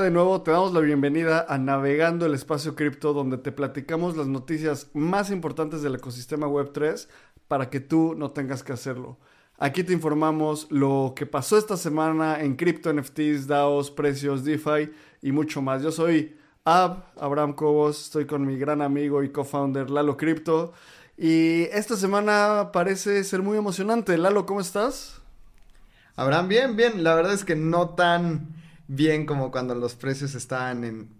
De nuevo, te damos la bienvenida a Navegando el Espacio Cripto, donde te platicamos las noticias más importantes del ecosistema Web3 para que tú no tengas que hacerlo. Aquí te informamos lo que pasó esta semana en cripto, NFTs, DAOs, precios, DeFi y mucho más. Yo soy Ab, Abraham Cobos, estoy con mi gran amigo y co-founder Lalo Crypto. Y esta semana parece ser muy emocionante. Lalo, ¿cómo estás? Abraham, bien, bien. La verdad es que no tan bien como cuando los precios estaban en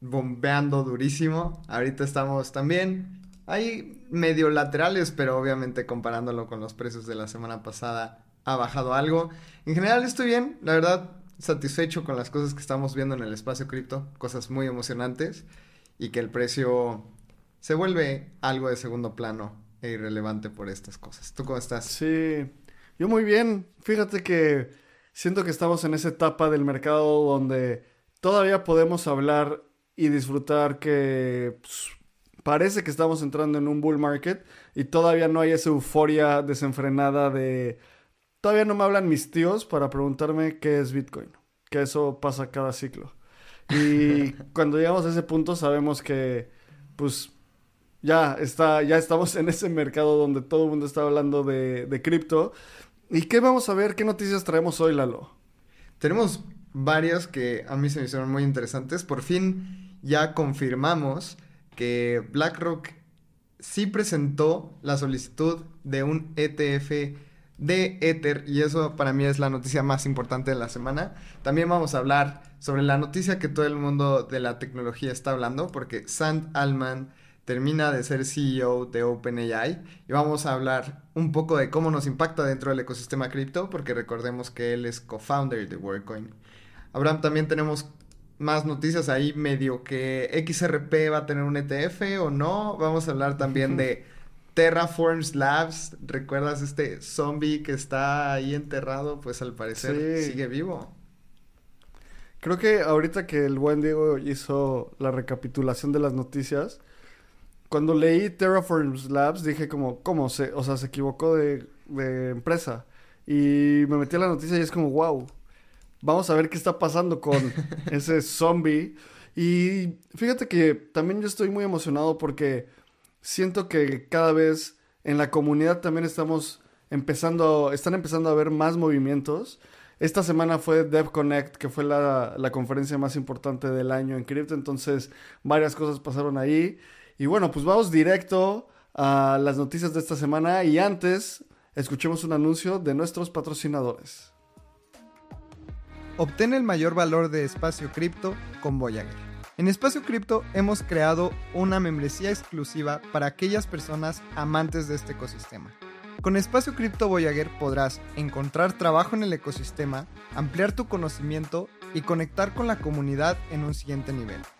bombeando durísimo. Ahorita estamos también ahí medio laterales, pero obviamente comparándolo con los precios de la semana pasada ha bajado algo. En general estoy bien, la verdad satisfecho con las cosas que estamos viendo en el espacio cripto, cosas muy emocionantes y que el precio se vuelve algo de segundo plano e irrelevante por estas cosas. ¿Tú cómo estás? Sí, yo muy bien. Fíjate que siento que estamos en esa etapa del mercado donde todavía podemos hablar y disfrutar que pues, parece que estamos entrando en un bull market y todavía no hay esa euforia desenfrenada de... Todavía no me hablan mis tíos para preguntarme qué es Bitcoin, que eso pasa cada ciclo. Y cuando llegamos a ese punto sabemos que pues ya está, ya estamos en ese mercado donde todo el mundo está hablando de, de cripto. ¿Y qué vamos a ver? ¿Qué noticias traemos hoy, Lalo? Tenemos varias que a mí se me hicieron muy interesantes. Por fin ya confirmamos que BlackRock sí presentó la solicitud de un ETF de Ether y eso para mí es la noticia más importante de la semana. También vamos a hablar sobre la noticia que todo el mundo de la tecnología está hablando porque Sand Alman termina de ser CEO de OpenAI y vamos a hablar un poco de cómo nos impacta dentro del ecosistema cripto, porque recordemos que él es co-founder de WorkCoin. Abraham, también tenemos más noticias ahí, medio que XRP va a tener un ETF o no. Vamos a hablar también de Terraforms Labs. ¿Recuerdas este zombie que está ahí enterrado? Pues al parecer sigue vivo. Creo que ahorita que el buen Diego hizo la recapitulación de las noticias, cuando leí Terraforms Labs dije como, ¿cómo se, o sea, se equivocó de, empresa? Y me metí a la noticia y es como, wow, vamos a ver qué está pasando con ese zombie. Y fíjate que también yo estoy muy emocionado porque siento que cada vez en la comunidad también estamos empezando, están empezando a haber más movimientos. Esta semana fue DevConnect, que fue la, la conferencia más importante del año en cripto, entonces varias cosas pasaron ahí. Y bueno, pues vamos directo a las noticias de esta semana y antes escuchemos un anuncio de nuestros patrocinadores. Obtén el mayor valor de espacio cripto con Voyager. En Espacio Cripto hemos creado una membresía exclusiva para aquellas personas amantes de este ecosistema. Con Espacio Cripto Voyager podrás encontrar trabajo en el ecosistema, ampliar tu conocimiento y conectar con la comunidad en un siguiente nivel.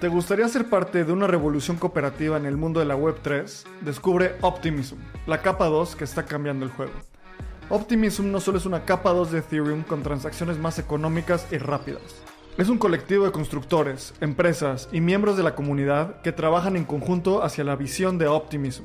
¿Te gustaría ser parte de una revolución cooperativa en el mundo de la Web3? Descubre Optimism, la capa 2 que está cambiando el juego. Optimism no solo es una capa 2 de Ethereum con transacciones más económicas y rápidas. Es un colectivo de constructores, empresas y miembros de la comunidad que trabajan en conjunto hacia la visión de Optimism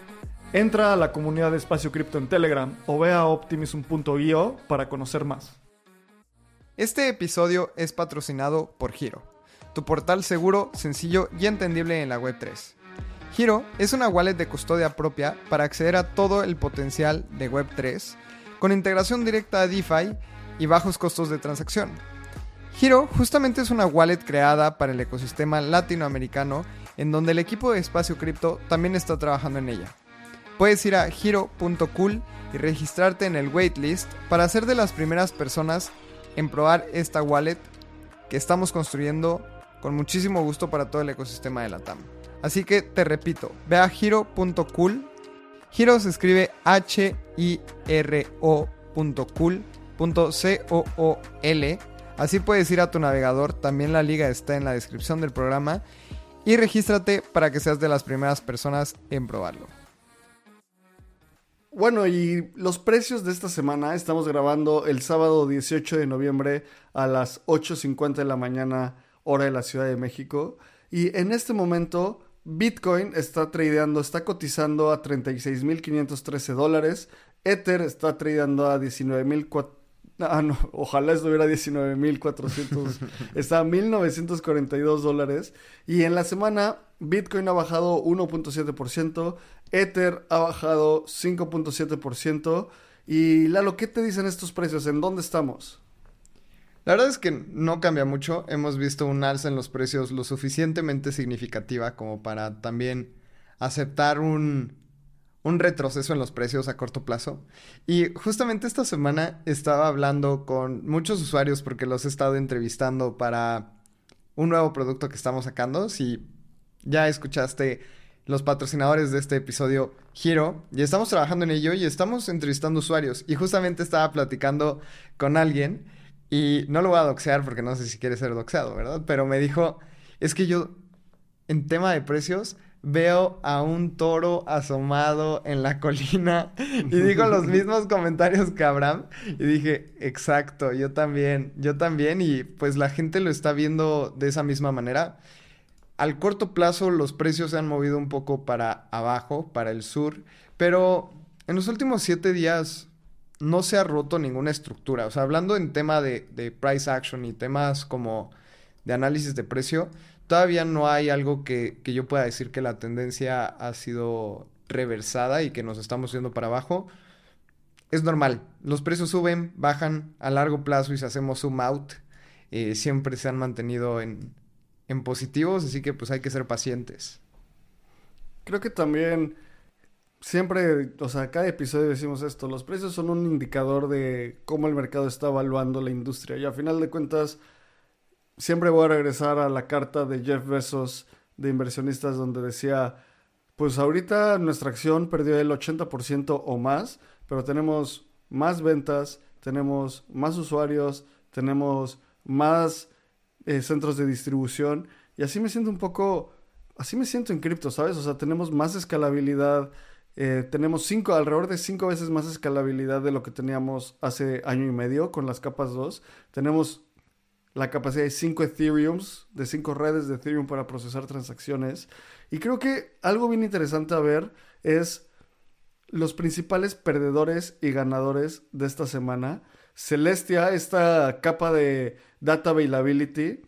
Entra a la comunidad de Espacio Cripto en Telegram o ve a optimism.io para conocer más. Este episodio es patrocinado por Giro, tu portal seguro, sencillo y entendible en la Web3. Giro es una wallet de custodia propia para acceder a todo el potencial de Web3, con integración directa a DeFi y bajos costos de transacción. Hiro justamente es una wallet creada para el ecosistema latinoamericano en donde el equipo de Espacio Cripto también está trabajando en ella. Puedes ir a hiro.cool y registrarte en el waitlist para ser de las primeras personas en probar esta wallet que estamos construyendo con muchísimo gusto para todo el ecosistema de la TAM. Así que te repito, ve a hiro.cool. Hiro se escribe H-I-R-O.cool.c-O-O-L. Así puedes ir a tu navegador, también la liga está en la descripción del programa. Y regístrate para que seas de las primeras personas en probarlo. Bueno, y los precios de esta semana estamos grabando el sábado 18 de noviembre a las 8.50 de la mañana, hora de la Ciudad de México. Y en este momento, Bitcoin está tradeando, está cotizando a 36.513 dólares. Ether está tradeando a 19.400. Ah, no, ojalá estuviera a 19.400. está a 1.942 dólares. Y en la semana, Bitcoin ha bajado 1.7%. Ether ha bajado 5.7%. Y Lalo, ¿qué te dicen estos precios? ¿En dónde estamos? La verdad es que no cambia mucho. Hemos visto un alza en los precios lo suficientemente significativa como para también aceptar un, un retroceso en los precios a corto plazo. Y justamente esta semana estaba hablando con muchos usuarios porque los he estado entrevistando para un nuevo producto que estamos sacando. Si ya escuchaste los patrocinadores de este episodio, Giro, y estamos trabajando en ello y estamos entrevistando usuarios. Y justamente estaba platicando con alguien, y no lo voy a doxear porque no sé si quiere ser doxeado, ¿verdad? Pero me dijo, es que yo, en tema de precios, veo a un toro asomado en la colina y digo los mismos comentarios que Abraham y dije, exacto, yo también, yo también y pues la gente lo está viendo de esa misma manera. Al corto plazo los precios se han movido un poco para abajo, para el sur, pero en los últimos siete días no se ha roto ninguna estructura. O sea, hablando en tema de, de price action y temas como de análisis de precio, todavía no hay algo que, que, yo pueda decir que la tendencia ha sido reversada y que nos estamos yendo para abajo. Es normal, los precios suben, bajan a largo plazo y si hacemos zoom out, eh, siempre se han mantenido en, en positivos, así que pues hay que ser pacientes. Creo que también siempre, o sea, cada episodio decimos esto, los precios son un indicador de cómo el mercado está evaluando la industria y a final de cuentas siempre voy a regresar a la carta de Jeff Bezos de inversionistas donde decía, pues ahorita nuestra acción perdió el 80% o más, pero tenemos más ventas, tenemos más usuarios, tenemos más eh, centros de distribución y así me siento un poco, así me siento en cripto, ¿sabes? O sea, tenemos más escalabilidad, eh, tenemos cinco, alrededor de cinco veces más escalabilidad de lo que teníamos hace año y medio con las capas 2. Tenemos la capacidad de 5 Ethereums, de 5 redes de Ethereum para procesar transacciones. Y creo que algo bien interesante a ver es los principales perdedores y ganadores de esta semana. Celestia, esta capa de data availability,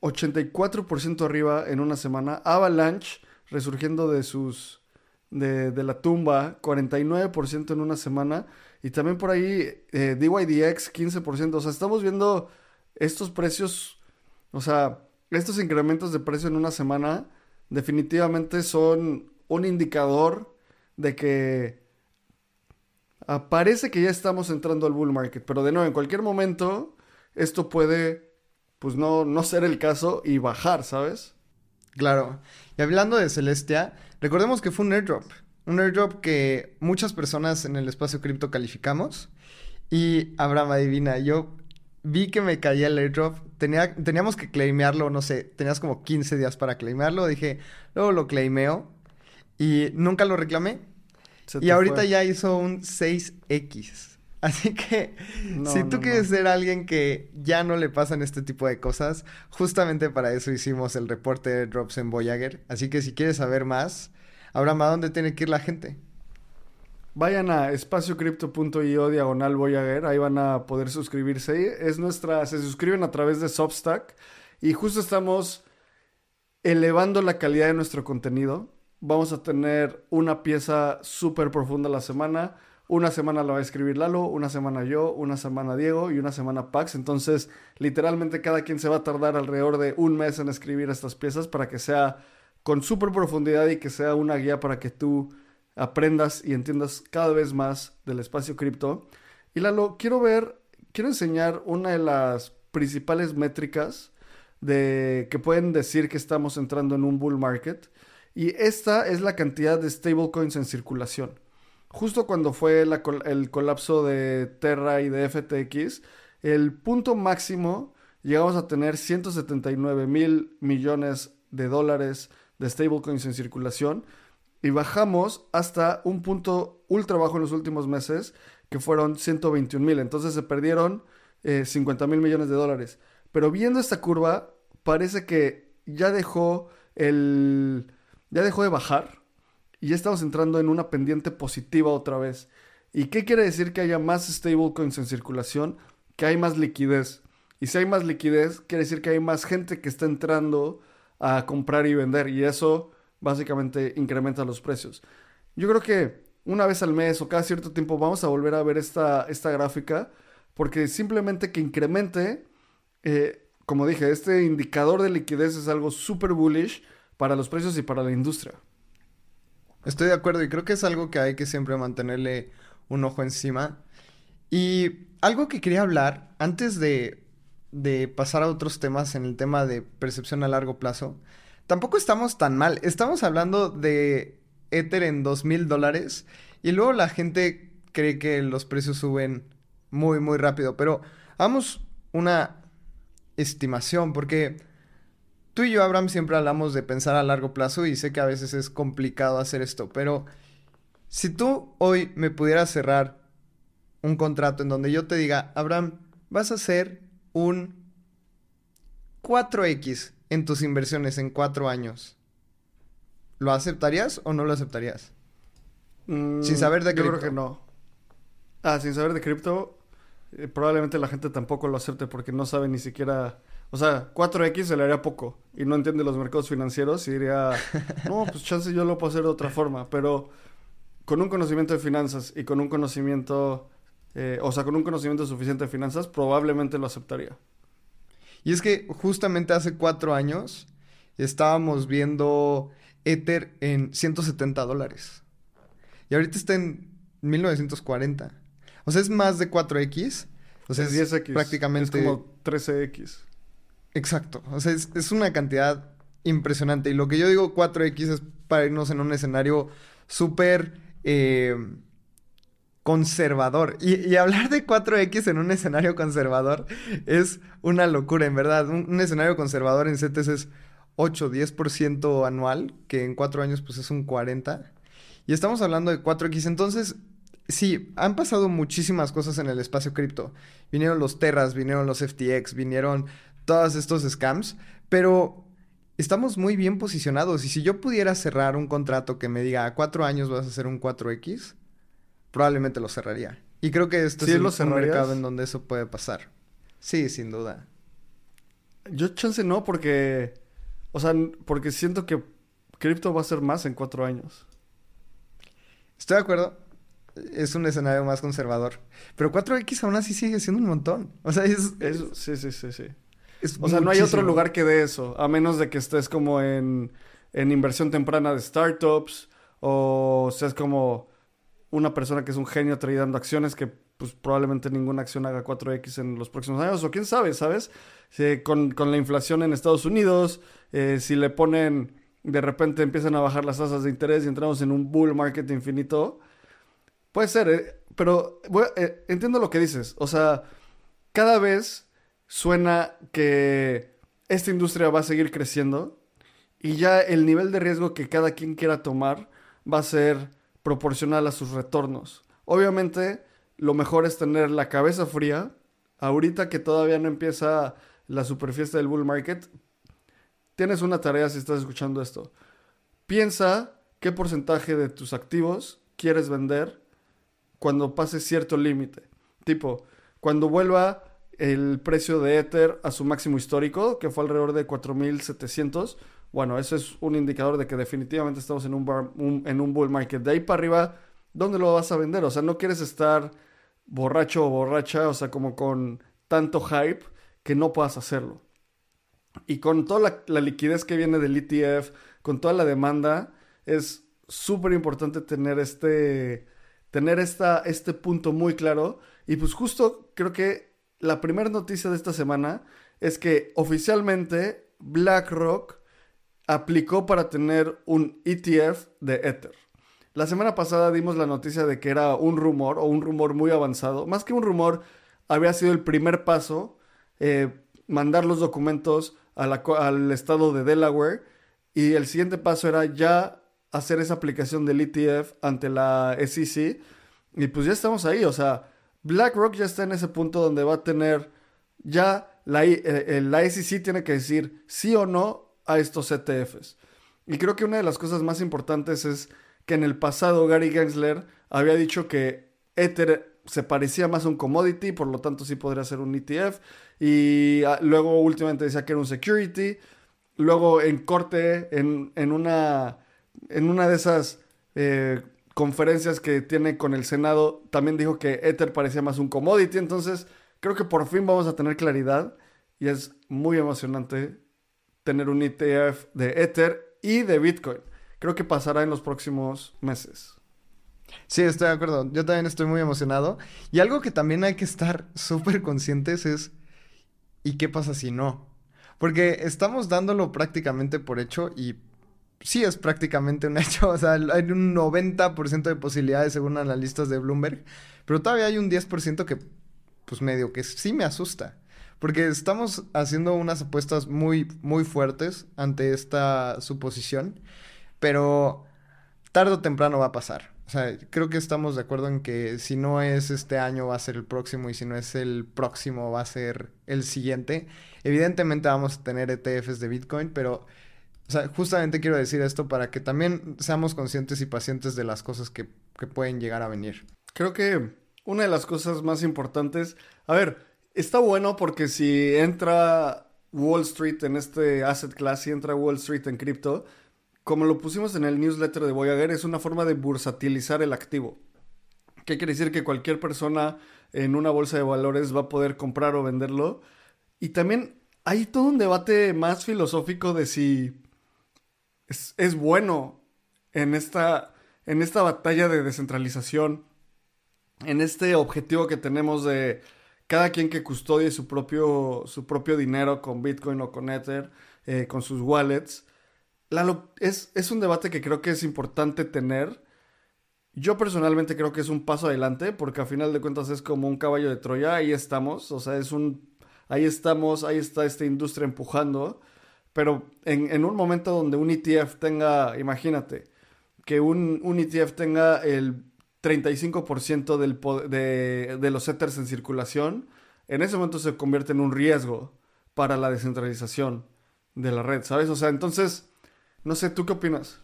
84% arriba en una semana. Avalanche, resurgiendo de sus de, de la tumba, 49% en una semana. Y también por ahí eh, DYDX, 15%. O sea, estamos viendo estos precios, o sea, estos incrementos de precio en una semana definitivamente son un indicador de que parece que ya estamos entrando al bull market, pero de nuevo, en cualquier momento esto puede, pues no, no ser el caso y bajar, ¿sabes? Claro. Y hablando de Celestia, recordemos que fue un airdrop. Un airdrop que muchas personas en el espacio cripto calificamos. Y Abraham, adivina, yo vi que me caía el airdrop. Tenía, teníamos que claimearlo, no sé, tenías como 15 días para claimearlo. Dije, luego lo claimeo. Y nunca lo reclamé. y ahorita fue. ya hizo un 6X. Así que no, si tú no, quieres no. ser alguien que ya no le pasan este tipo de cosas, justamente para eso hicimos el reporte de drops en Voyager. Así que si quieres saber más, Abraham, ¿a dónde tiene que ir la gente? Vayan a espaciocrypto.io diagonal Voyager, ahí van a poder suscribirse. Es nuestra, se suscriben a través de Substack y justo estamos elevando la calidad de nuestro contenido. Vamos a tener una pieza súper profunda la semana una semana la va a escribir Lalo, una semana yo, una semana Diego y una semana Pax. Entonces, literalmente cada quien se va a tardar alrededor de un mes en escribir estas piezas para que sea con súper profundidad y que sea una guía para que tú aprendas y entiendas cada vez más del espacio cripto. Y Lalo, quiero ver, quiero enseñar una de las principales métricas de que pueden decir que estamos entrando en un bull market. Y esta es la cantidad de stablecoins en circulación justo cuando fue el colapso de Terra y de FTX, el punto máximo llegamos a tener 179 mil millones de dólares de stablecoins en circulación y bajamos hasta un punto ultra bajo en los últimos meses que fueron 121 mil. Entonces se perdieron 50 eh, mil millones de dólares. Pero viendo esta curva, parece que ya dejó el. ya dejó de bajar y ya estamos entrando en una pendiente positiva otra vez. ¿Y qué quiere decir que haya más stablecoins en circulación? Que hay más liquidez. Y si hay más liquidez, quiere decir que hay más gente que está entrando a comprar y vender. Y eso básicamente incrementa los precios. Yo creo que una vez al mes o cada cierto tiempo vamos a volver a ver esta, esta gráfica. Porque simplemente que incremente, eh, como dije, este indicador de liquidez es algo súper bullish para los precios y para la industria. Estoy de acuerdo y creo que es algo que hay que siempre mantenerle un ojo encima. Y algo que quería hablar antes de, de pasar a otros temas en el tema de percepción a largo plazo, tampoco estamos tan mal. Estamos hablando de Ether en dos mil dólares y luego la gente cree que los precios suben muy, muy rápido. Pero hagamos una estimación porque Tú y yo, Abraham, siempre hablamos de pensar a largo plazo y sé que a veces es complicado hacer esto, pero si tú hoy me pudieras cerrar un contrato en donde yo te diga, Abraham, vas a hacer un 4X en tus inversiones en cuatro años, ¿lo aceptarías o no lo aceptarías? sin mm, saber de cripto. Yo creo que no. Ah, sin saber de cripto, eh, probablemente la gente tampoco lo acepte porque no sabe ni siquiera o sea, 4X se le haría poco y no entiende los mercados financieros y diría, no, pues chance yo lo puedo hacer de otra forma, pero con un conocimiento de finanzas y con un conocimiento, eh, o sea, con un conocimiento suficiente de finanzas, probablemente lo aceptaría. Y es que justamente hace cuatro años estábamos viendo Ether en 170 dólares. Y ahorita está en 1940. O sea, es más de 4X. O sea, es, 10X. prácticamente... Es como 13X. Exacto. O sea, es, una cantidad impresionante. Y lo que yo digo 4X es para irnos en un escenario súper eh, conservador. Y, hablar de 4X en un escenario conservador es una locura, en verdad. Un, escenario conservador en CETES es 8, 10% anual, que en cuatro años pues es un 40. Y estamos hablando de 4X. Entonces, sí, han pasado muchísimas cosas en el espacio cripto. Vinieron los Terras, vinieron los FTX, vinieron todos estos scams, pero estamos muy bien posicionados. Y si yo pudiera cerrar un contrato que me diga a cuatro años vas a hacer un 4X, probablemente lo cerraría. Y creo que este es un mercado en donde eso puede pasar. Sí, sin duda. Yo chance no, porque. O sea, porque siento que cripto va a ser más en cuatro años. Estoy de acuerdo. Es un escenario más conservador. Pero 4X aún así sigue siendo un montón. O sea, es. sí, sí, sí, sí o sea, no hay otro lugar que de eso, a menos de que estés como en, en inversión temprana de startups o seas como una persona que es un genio trayendo acciones que pues probablemente ninguna acción haga 4X en los próximos años, o quién sabe, ¿sabes? con, con, la inflación en Estados Unidos, eh, si le ponen, de repente empiezan a bajar las tasas de interés y entramos en un bull market infinito, puede ser, eh, pero eh, entiendo lo que dices, o sea, cada vez suena que esta industria va a seguir creciendo y ya el nivel de riesgo que cada quien quiera tomar va a ser proporcional a sus retornos. Obviamente, lo mejor es tener la cabeza fría. Ahorita que todavía no empieza la superfiesta del bull market, tienes una tarea si estás escuchando esto. Piensa qué porcentaje de tus activos quieres vender cuando pase cierto límite. Tipo, cuando vuelva el precio de Ether a su máximo histórico, que fue alrededor de 4.700. Bueno, eso es un indicador de que definitivamente estamos en un, en un bull market. De ahí para arriba ¿dónde lo vas a vender? O sea, no quieres estar borracho o borracha, o sea, como con tanto hype que no puedas hacerlo. Y con toda la, liquidez que viene del ETF, con toda la demanda, es súper importante tener este, tener esta, este punto muy claro. Y pues justo creo que la primera noticia de esta semana es que oficialmente BlackRock aplicó para tener un ETF de Ether. La semana pasada dimos la noticia de que era un rumor o un rumor muy avanzado. Más que un rumor, había sido el primer paso eh, mandar los documentos al estado de Delaware y el siguiente paso era ya hacer esa aplicación del ETF ante la SEC y pues ya estamos ahí, o sea, BlackRock ya está en ese punto donde va a tener ya la, eh, la SEC tiene que decir sí o no a estos ETFs. Y creo que una de las cosas más importantes es que en el pasado Gary Gensler había dicho que Ether se parecía más a un commodity, por lo tanto sí podría ser un ETF. Y ah, luego últimamente decía que era un security. Luego en corte, en, una, en una de esas eh, conferencias que tiene con el Senado, también dijo que Ether parecía más un commodity. Entonces creo que por fin vamos a tener claridad. Y es muy emocionante tener un ETF de Ether y de Bitcoin. Creo que pasará en los próximos meses. Sí, estoy de acuerdo. Yo también estoy muy emocionado. Y algo que también hay que estar súper conscientes es, ¿y qué pasa si no? Porque estamos dándolo prácticamente por hecho y sí es prácticamente un hecho. O sea, hay un 90% de posibilidades según analistas de Bloomberg. Pero todavía hay un 10% que, pues medio que sí me asusta. Porque estamos haciendo unas apuestas muy, muy fuertes ante esta suposición. Pero tarde o temprano va a pasar. O sea, creo que estamos de acuerdo en que si no es este año va a ser el próximo y si no es el próximo va a ser el siguiente. Evidentemente vamos a tener ETFs de Bitcoin, pero justamente quiero decir esto para que también seamos conscientes y pacientes de las cosas que, que pueden llegar a venir. Creo que una de las cosas más importantes, a ver, está bueno porque si entra Wall Street en este asset class, si entra Wall Street en cripto, como lo pusimos en el newsletter de Voyager, es una forma de bursatilizar el activo. ¿Qué quiere decir? Que cualquier persona en una bolsa de valores va a poder comprar o venderlo. Y también hay todo un debate más filosófico de si es, bueno en esta, en esta batalla de descentralización, en este objetivo que tenemos de cada quien que custodie su propio, su propio dinero con Bitcoin o con Ether, eh, con sus wallets es, es un debate que creo que es importante tener. Yo personalmente creo que es un paso adelante, porque a final de cuentas es como un caballo de Troya, ahí estamos, o sea, es un, ahí estamos, ahí está esta industria empujando, pero en, un momento donde un ETF tenga, imagínate, que un, un ETF tenga el 35% del, de, los Ethers en circulación, en ese momento se convierte en un riesgo para la descentralización de la red, ¿sabes? O sea, entonces no sé, ¿tú qué opinas?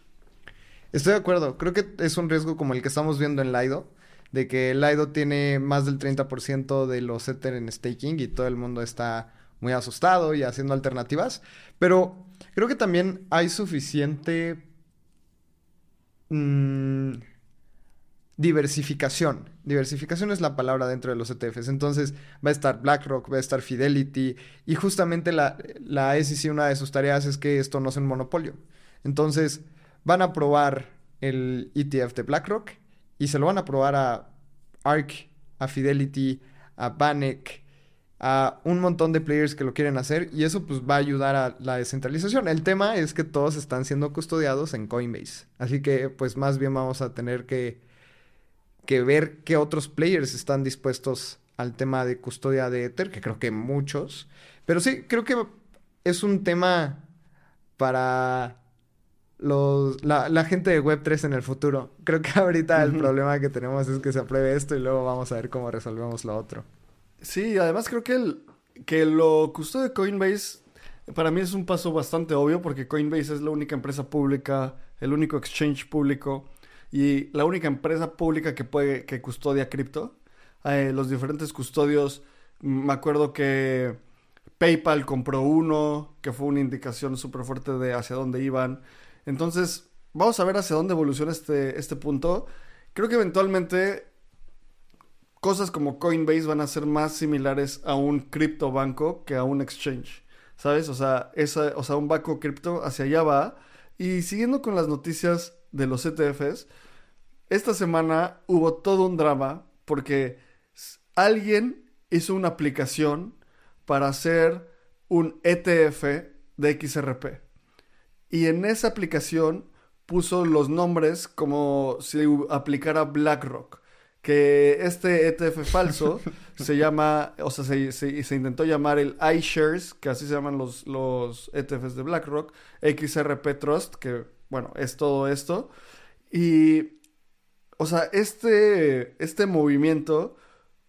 Estoy de acuerdo. Creo que es un riesgo como el que estamos viendo en Lido, de que Lido tiene más del 30% de los Ether en staking y todo el mundo está muy asustado y haciendo alternativas. Pero creo que también hay suficiente mm, diversificación. Diversificación es la palabra dentro de los ETFs. Entonces va a estar BlackRock, va a estar Fidelity y justamente la, la SEC una de sus tareas es que esto no sea un monopolio. Entonces, van a probar el ETF de BlackRock y se lo van a probar a ARK, a Fidelity, a Banek, a un montón de players que lo quieren hacer y eso pues va a ayudar a la descentralización. El tema es que todos están siendo custodiados en Coinbase. Así que pues más bien vamos a tener que, que ver qué otros players están dispuestos al tema de custodia de Ether, que creo que muchos. Pero sí, creo que es un tema para los, la, gente de Web3 en el futuro. Creo que ahorita el problema que tenemos es que se apruebe esto y luego vamos a ver cómo resolvemos lo otro. Sí, además creo que, el, que lo justo de Coinbase para mí es un paso bastante obvio porque Coinbase es la única empresa pública, el único exchange público y la única empresa pública que puede que custodia cripto. Eh, los diferentes custodios, me acuerdo que PayPal compró uno, que fue una indicación súper fuerte de hacia dónde iban. Entonces, vamos a ver hacia dónde evoluciona este, este punto. creo que eventualmente cosas como Coinbase van a ser más similares a un criptobanco que a un exchange. ¿Sabes? O sea, o sea, un banco cripto hacia allá va. Y siguiendo con las noticias de los ETFs, esta semana hubo todo un drama porque alguien hizo una aplicación para hacer un ETF de XRP. Y en esa aplicación puso los nombres como si aplicara BlackRock. Que este ETF falso se llama, o sea, se, intentó llamar el iShares, que así se llaman los, los ETFs de BlackRock, XRP Trust, que bueno, es todo esto. Y, o sea, este, este movimiento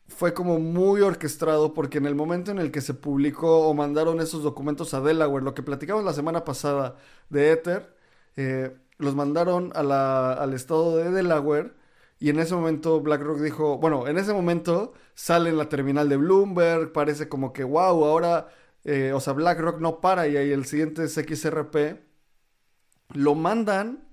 fue como muy orquestado porque en el momento en el que se publicó o mandaron esos documentos a Delaware, lo que platicamos la semana pasada de Ether, eh, los mandaron al estado de Delaware y en ese momento BlackRock dijo, bueno, en ese momento sale en la terminal de Bloomberg, parece como que, wow, ahora, eh, o sea, BlackRock no para y ahí el siguiente es XRP, lo mandan,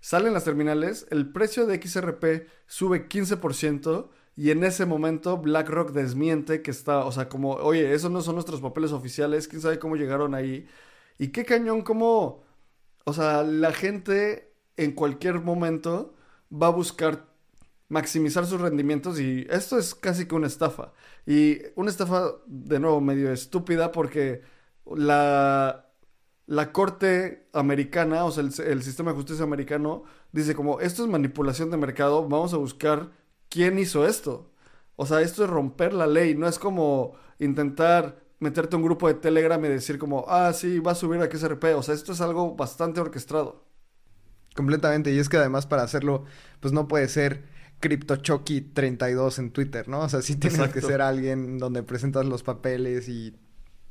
salen las terminales, el precio de XRP sube 15%, y en ese momento BlackRock desmiente que está, o sea, como, oye, esos no son nuestros papeles oficiales, quién sabe cómo llegaron ahí. Y qué cañón, como, o sea, la gente en cualquier momento va a buscar maximizar sus rendimientos y esto es casi que una estafa. Y una estafa, de nuevo, medio estúpida porque la, la corte americana, o sea, el, el sistema de justicia americano, dice como, esto es manipulación de mercado, vamos a buscar ¿quién hizo esto? O sea, esto es romper la ley, no es como intentar meterte a un grupo de Telegram y decir como, ah, sí, va a subir a XRP. O sea, esto es algo bastante orquestado. Completamente, y es que además para hacerlo, pues no puede ser CryptoChocky32 en Twitter, ¿no? O sea, sí tiene que ser alguien donde presentas los papeles y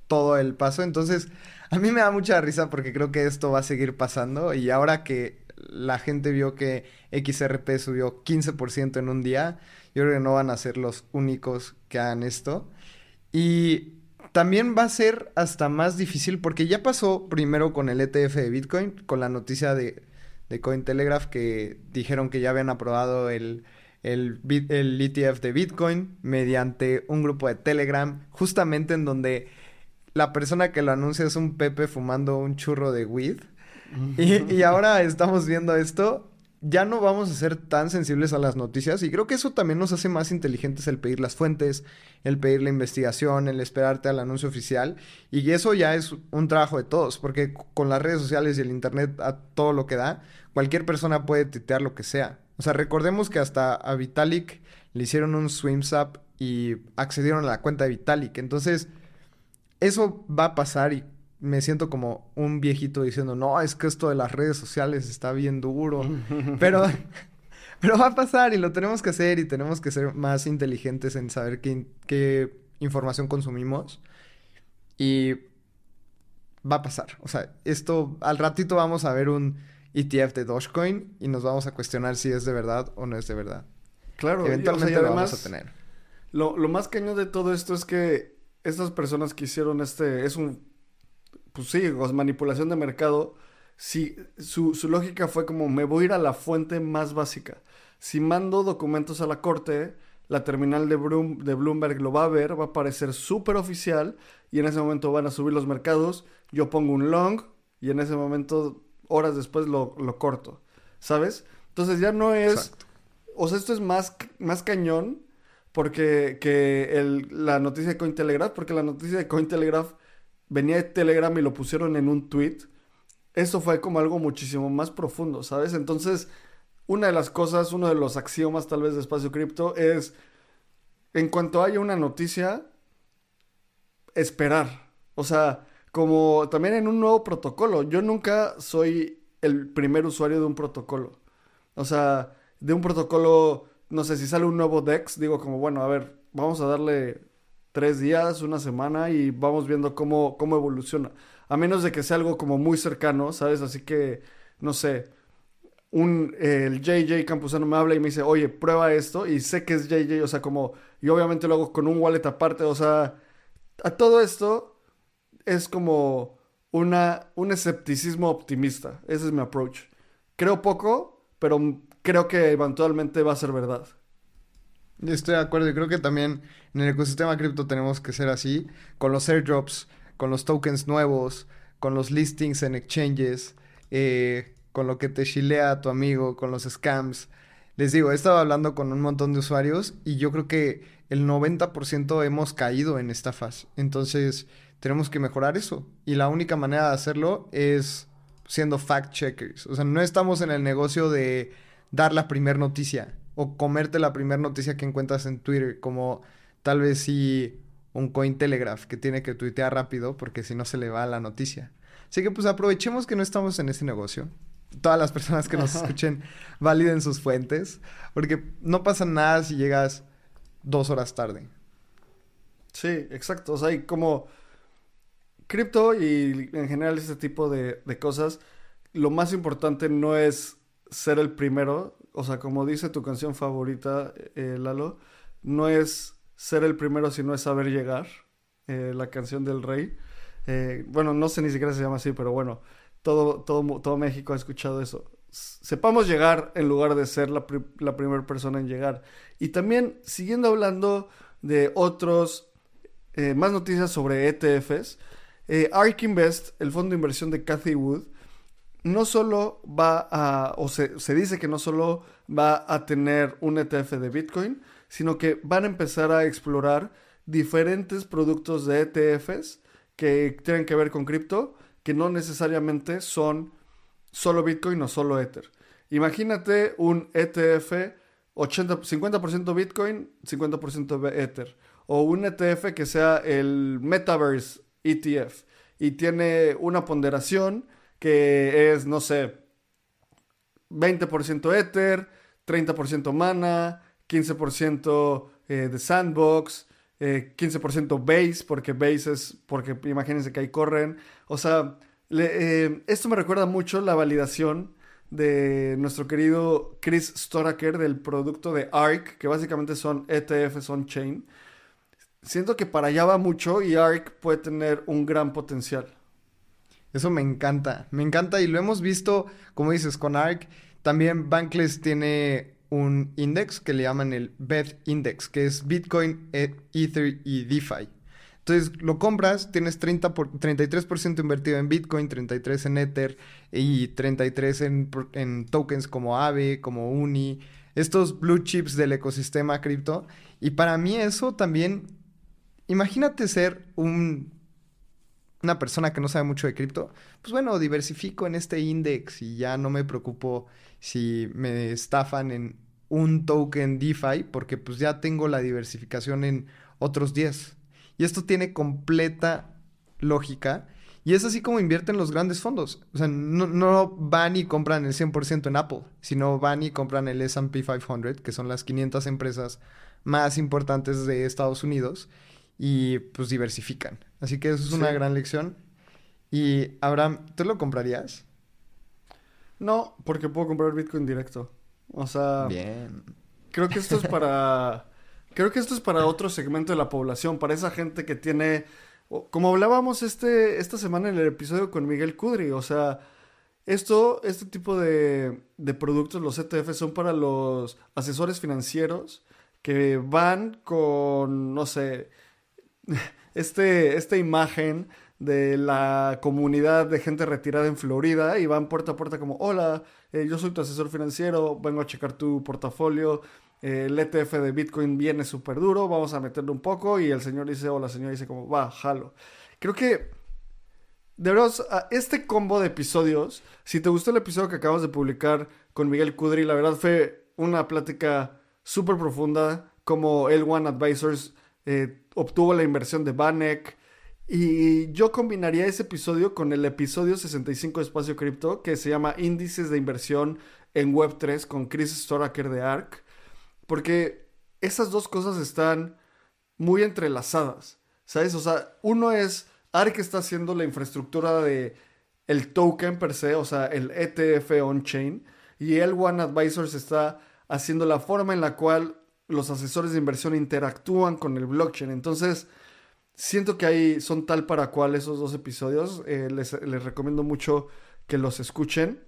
todo el paso. Entonces, a mí me da mucha risa porque creo que esto va a seguir pasando y ahora que la gente vio que XRP subió 15% en un día. Yo creo que no van a ser los únicos que hagan esto. Y también va a ser hasta más difícil porque ya pasó primero con el ETF de Bitcoin, con la noticia de, de Cointelegraph que dijeron que ya habían aprobado el, el, el ETF de Bitcoin mediante un grupo de Telegram, justamente en donde la persona que lo anuncia es un Pepe fumando un churro de weed. Y, ahora estamos viendo esto. Ya no vamos a ser tan sensibles a las noticias y creo que eso también nos hace más inteligentes el pedir las fuentes, el pedir la investigación, el esperarte al anuncio oficial y eso ya es un trabajo de todos porque con las redes sociales y el internet a todo lo que da, cualquier persona puede titear lo que sea. O sea, recordemos que hasta a Vitalik le hicieron un swimsap y accedieron a la cuenta de Vitalik. Entonces, eso va a pasar y me siento como un viejito diciendo, no, es que esto de las redes sociales está bien duro. pero, pero va a pasar y lo tenemos que hacer y tenemos que ser más inteligentes en saber qué, qué información consumimos. Y va a pasar. O sea, esto al ratito vamos a ver un ETF de Dogecoin y nos vamos a cuestionar si es de verdad o no es de verdad. Claro, eventualmente lo vamos a tener. Lo, lo más cañón de todo esto es que estas personas que hicieron este, es un pues sí, manipulación de mercado, si su, lógica fue como me voy a ir a la fuente más básica. Si mando documentos a la corte, la terminal de, de Bloomberg lo va a ver, va a parecer súper oficial y en ese momento van a subir los mercados, yo pongo un long y en ese momento, horas después, lo, corto, ¿sabes? Entonces ya no es... O sea, esto es más, más cañón porque que el, la noticia de Cointelegraph, porque la noticia de Cointelegraph venía de Telegram y lo pusieron en un tweet, eso fue como algo muchísimo más profundo, ¿sabes? Entonces, una de las cosas, uno de los axiomas tal vez de espacio cripto es, en cuanto haya una noticia, esperar. O sea, como también en un nuevo protocolo. Yo nunca soy el primer usuario de un protocolo. O sea, de un protocolo, no sé, si sale un nuevo DEX, digo como, bueno, a ver, vamos a darle tres días, una semana y vamos viendo cómo, cómo evoluciona. A menos de que sea algo como muy cercano, ¿sabes? Así que, no sé, un, el JJ Campuzano me habla y me dice, oye, prueba esto y sé que es JJ, o sea, como, y obviamente lo hago con un wallet aparte, o sea, a todo esto es como una, un escepticismo optimista, ese es mi approach. Creo poco, pero creo que eventualmente va a ser verdad. Estoy de acuerdo y creo que también en el ecosistema cripto tenemos que ser así, con los airdrops, con los tokens nuevos, con los listings en exchanges, eh, con lo que te chilea tu amigo, con los scams. Les digo, he estado hablando con un montón de usuarios y yo creo que el 90% hemos caído en estafas. Entonces, tenemos que mejorar eso. Y la única manera de hacerlo es siendo fact checkers. O sea, no estamos en el negocio de dar la primera noticia o comerte la primera noticia que encuentras en Twitter, como tal vez si un Cointelegraph que tiene que tuitear rápido porque si no se le va la noticia. Así que pues aprovechemos que no estamos en ese negocio. Todas las personas que nos escuchen validen sus fuentes porque no pasa nada si llegas dos horas tarde. Sí, exacto. O sea, hay como cripto y en general este tipo de, de cosas, lo más importante no es ser el primero, o sea, como dice tu canción favorita, eh, Lalo, no es ser el primero, sino es saber llegar. Eh, la canción del rey. Eh, bueno, no sé ni siquiera se llama así, pero bueno, todo, todo, todo México ha escuchado eso. Sepamos llegar en lugar de ser la, la primera persona en llegar. Y también, siguiendo hablando de otros, más noticias sobre ETFs, ARK Invest, el fondo de inversión de Cathy Wood, no solo va a, o se, dice que no solo va a tener un ETF de Bitcoin, sino que van a empezar a explorar diferentes productos de ETFs que tienen que ver con cripto, que no necesariamente son solo Bitcoin o solo Ether. Imagínate un ETF 80, 50% Bitcoin, 50% Ether. O un ETF que sea el Metaverse ETF y tiene una ponderación que es, no sé, 20% Ether, 30% Mana, 15% eh, de Sandbox, 15% eh, Base, porque Base es, porque imagínense que ahí corren. O sea, eh, esto me recuerda mucho la validación de nuestro querido Chris Storaker del producto de ARK, que básicamente son ETFs on-chain. Siento que para allá va mucho y ARK puede tener un gran potencial. Eso me encanta, me encanta y lo hemos visto, como dices, con ARK. También Bankless tiene un index que le llaman el BET Index, que es Bitcoin, e, Ether y DeFi. Entonces lo compras, tienes 30 por, 33% invertido en Bitcoin, 33% en Ether y 33% en, en tokens como AVE, como UNI, estos blue chips del ecosistema cripto. Y para mí eso también, imagínate ser un una persona que no sabe mucho de cripto, pues bueno, diversifico en este index y ya no me preocupo si me estafan en un token DeFi porque pues ya tengo la diversificación en otros 10. Y esto tiene completa lógica y es así como invierten los grandes fondos. O sea, no, no van y compran el 100% en Apple, sino van y compran el SP 500, que son las 500 empresas más importantes de Estados Unidos y pues diversifican. Así que eso es una gran lección. Y Abraham, ¿tú lo comprarías? No, porque puedo comprar Bitcoin directo. O sea, bien. Creo que esto es para creo que esto es para otro segmento de la población, para esa gente que tiene como hablábamos este esta semana en el episodio con Miguel Kudri, o sea, esto este tipo de de productos los ETF son para los asesores financieros que van con no sé, este, esta imagen de la comunidad de gente retirada en Florida y van puerta a puerta como, hola, eh, yo soy tu asesor financiero, vengo a checar tu portafolio, eh, el ETF de Bitcoin viene súper duro, vamos a meterlo un poco y el señor dice, o la señora dice como, va, jalo. Creo que, de verdad, este combo de episodios, si te gustó el episodio que acabamos de publicar con Miguel Kudri, la verdad fue una plática súper profunda, como el One Advisors eh, obtuvo la inversión de Banek. Y yo combinaría ese episodio con el episodio 65 de Espacio Cripto, que se llama Índices de Inversión en Web3 con Chris Storaker de ARK. Porque esas dos cosas están muy entrelazadas. ¿Sabes? O sea, uno es ARK está haciendo la infraestructura de el token per se, o sea, el ETF on-chain. Y el One Advisors está haciendo la forma en la cual los asesores de inversión interactúan con el blockchain. Entonces, siento que ahí son tal para cual esos dos episodios. Eh, les, recomiendo mucho que los escuchen.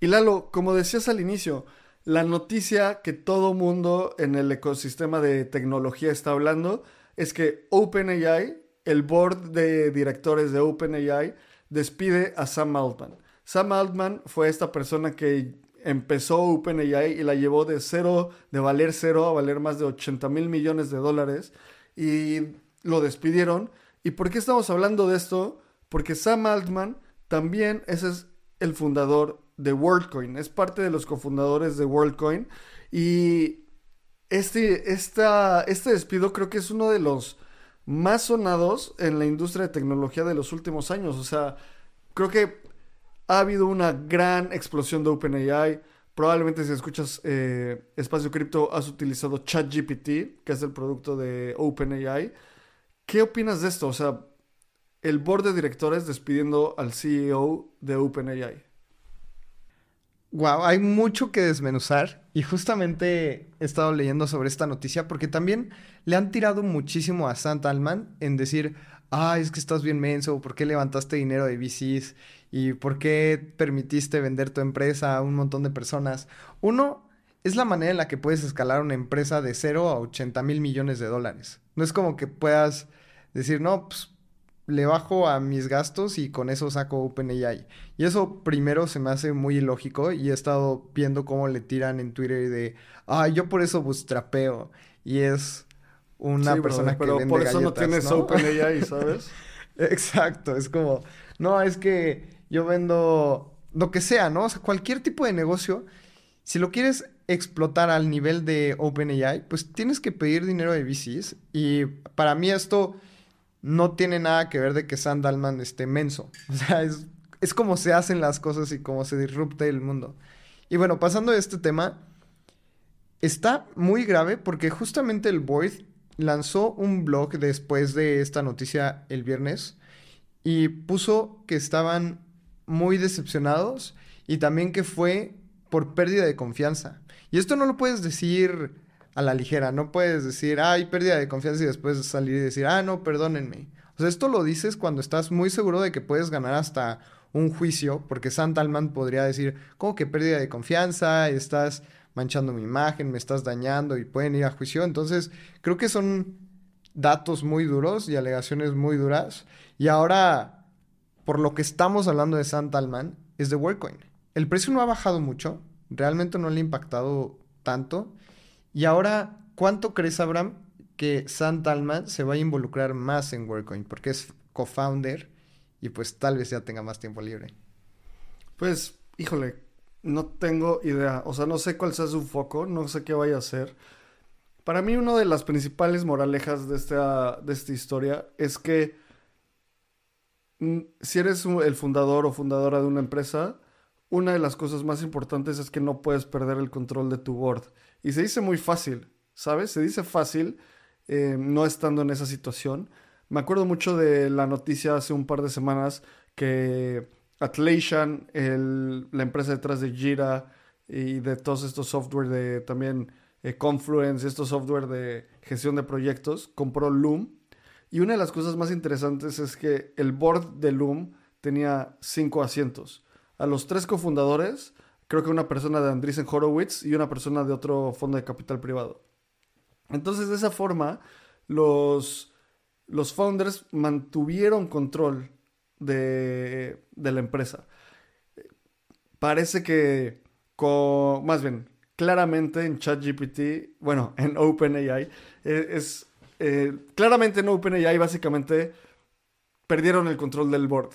Y Lalo, como decías al inicio, la noticia que todo mundo en el ecosistema de tecnología está hablando es que OpenAI, el board de directores de OpenAI, despide a Sam Altman. Sam Altman fue esta persona que empezó OpenAI y la llevó de cero, de valer cero a valer más de 80 mil millones de dólares y lo despidieron. ¿Y por qué estamos hablando de esto? Porque Sam Altman también ese es el fundador de WorldCoin, es parte de los cofundadores de WorldCoin y este, esta, este despido creo que es uno de los más sonados en la industria de tecnología de los últimos años. O sea, creo que ha habido una gran explosión de OpenAI. Probablemente si escuchas eh, Espacio Cripto has utilizado ChatGPT, que es el producto de OpenAI. ¿Qué opinas de esto? O sea, el board de directores despidiendo al CEO de OpenAI. Wow, hay mucho que desmenuzar y justamente he estado leyendo sobre esta noticia porque también le han tirado muchísimo a Sant Alman en decir, ah, es que estás bien menso, ¿por qué levantaste dinero de VCs? ¿Y por qué permitiste vender tu empresa a un montón de personas? Uno, es la manera en la que puedes escalar una empresa de 0 a 80 mil millones de dólares. No es como que puedas decir, no, pues le bajo a mis gastos y con eso saco OpenAI. Y eso primero se me hace muy ilógico y he estado viendo cómo le tiran en Twitter de, ah, yo por eso bootstrapeo. Y es una persona que vende por eso no tienes OpenAI, ¿sabes? Exacto, es como, no, es que yo vendo lo que sea, ¿no? O sea, cualquier tipo de negocio, si lo quieres explotar al nivel de OpenAI, pues tienes que pedir dinero de VCs. Y para mí esto no tiene nada que ver de que Sandalman esté menso. O sea, es, es como se hacen las cosas y cómo se disrupte el mundo. Y bueno, pasando a este tema, está muy grave porque justamente el Boyd lanzó un blog después de esta noticia el viernes y puso que estaban muy decepcionados y también que fue por pérdida de confianza. Y esto no lo puedes decir a la ligera. No puedes decir, hay pérdida de confianza y después salir y decir, ah, no, perdónenme. O sea, esto lo dices cuando estás muy seguro de que puedes ganar hasta un juicio, porque Santalman podría decir, ¿cómo que pérdida de confianza? Estás manchando mi imagen, me estás dañando y pueden ir a juicio. Entonces, creo que son datos muy duros y alegaciones muy duras. Y ahora, por lo que estamos hablando de Santalman, es de WorkCoin. El precio no ha bajado mucho, realmente no le ha impactado tanto. Y ahora, ¿cuánto crees, Abraham, que Sant Alman se va a involucrar más en WorkCoin? Porque es co-founder y pues tal vez ya tenga más tiempo libre. Pues, híjole, no tengo idea. O sea, no sé cuál sea su foco, no sé qué vaya a hacer. Para mí, una de las principales moralejas de esta, de esta historia es que mm, si eres el fundador o fundadora de una empresa, una de las cosas más importantes es que no puedes perder el control de tu board. Y se dice muy fácil, ¿sabes? Se dice fácil eh, no estando en esa situación. Me acuerdo mucho de la noticia hace un par de semanas que Atlassian, la empresa detrás de Jira y de todos estos software de también eh, Confluence, estos software de gestión de proyectos, compró Loom. Y una de las cosas más interesantes es que el board de Loom tenía cinco asientos. A los tres cofundadores creo que una persona de Andreessen Horowitz y una persona de otro fondo de capital privado. Entonces, de esa forma, los, los founders mantuvieron control de, la empresa. Parece que, con, más bien, claramente en ChatGPT, bueno, en OpenAI, eh, es, eh, claramente en OpenAI básicamente perdieron el control del board.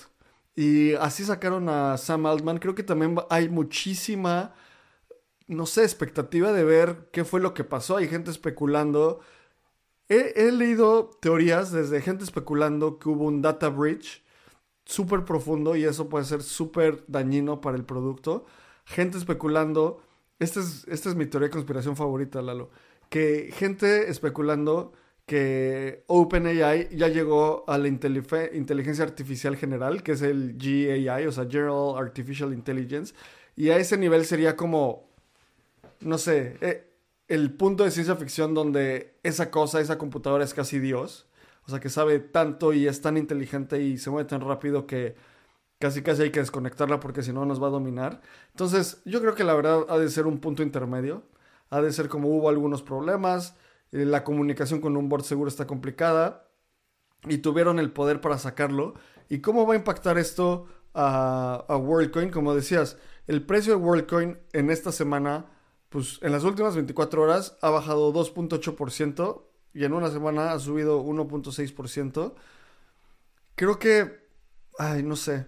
Y así sacaron a Sam Altman. Creo que también hay muchísima, no sé, expectativa de ver qué fue lo que pasó. Hay gente especulando. He, leído teorías desde gente especulando que hubo un data breach súper profundo y eso puede ser súper dañino para el producto. Gente especulando, esta es, esta es mi teoría de conspiración favorita, Lalo, que gente especulando que OpenAI ya llegó a la inteligencia artificial general, que es el GAI, o sea, General Artificial Intelligence, y a ese nivel sería como, no sé, eh, el punto de ciencia ficción donde esa cosa, esa computadora es casi Dios, o sea, que sabe tanto y es tan inteligente y se mueve tan rápido que casi casi hay que desconectarla porque si no nos va a dominar. Entonces, yo creo que la verdad ha de ser un punto intermedio. Ha de ser como hubo algunos problemas, eh, la comunicación con un board seguro está complicada y tuvieron el poder para sacarlo. ¿Y cómo va a impactar esto a, a WorldCoin? Como decías, el precio de WorldCoin en esta semana, pues en las últimas 24 horas ha bajado 2.8% y en una semana ha subido 1.6%. Creo que, ay, no sé.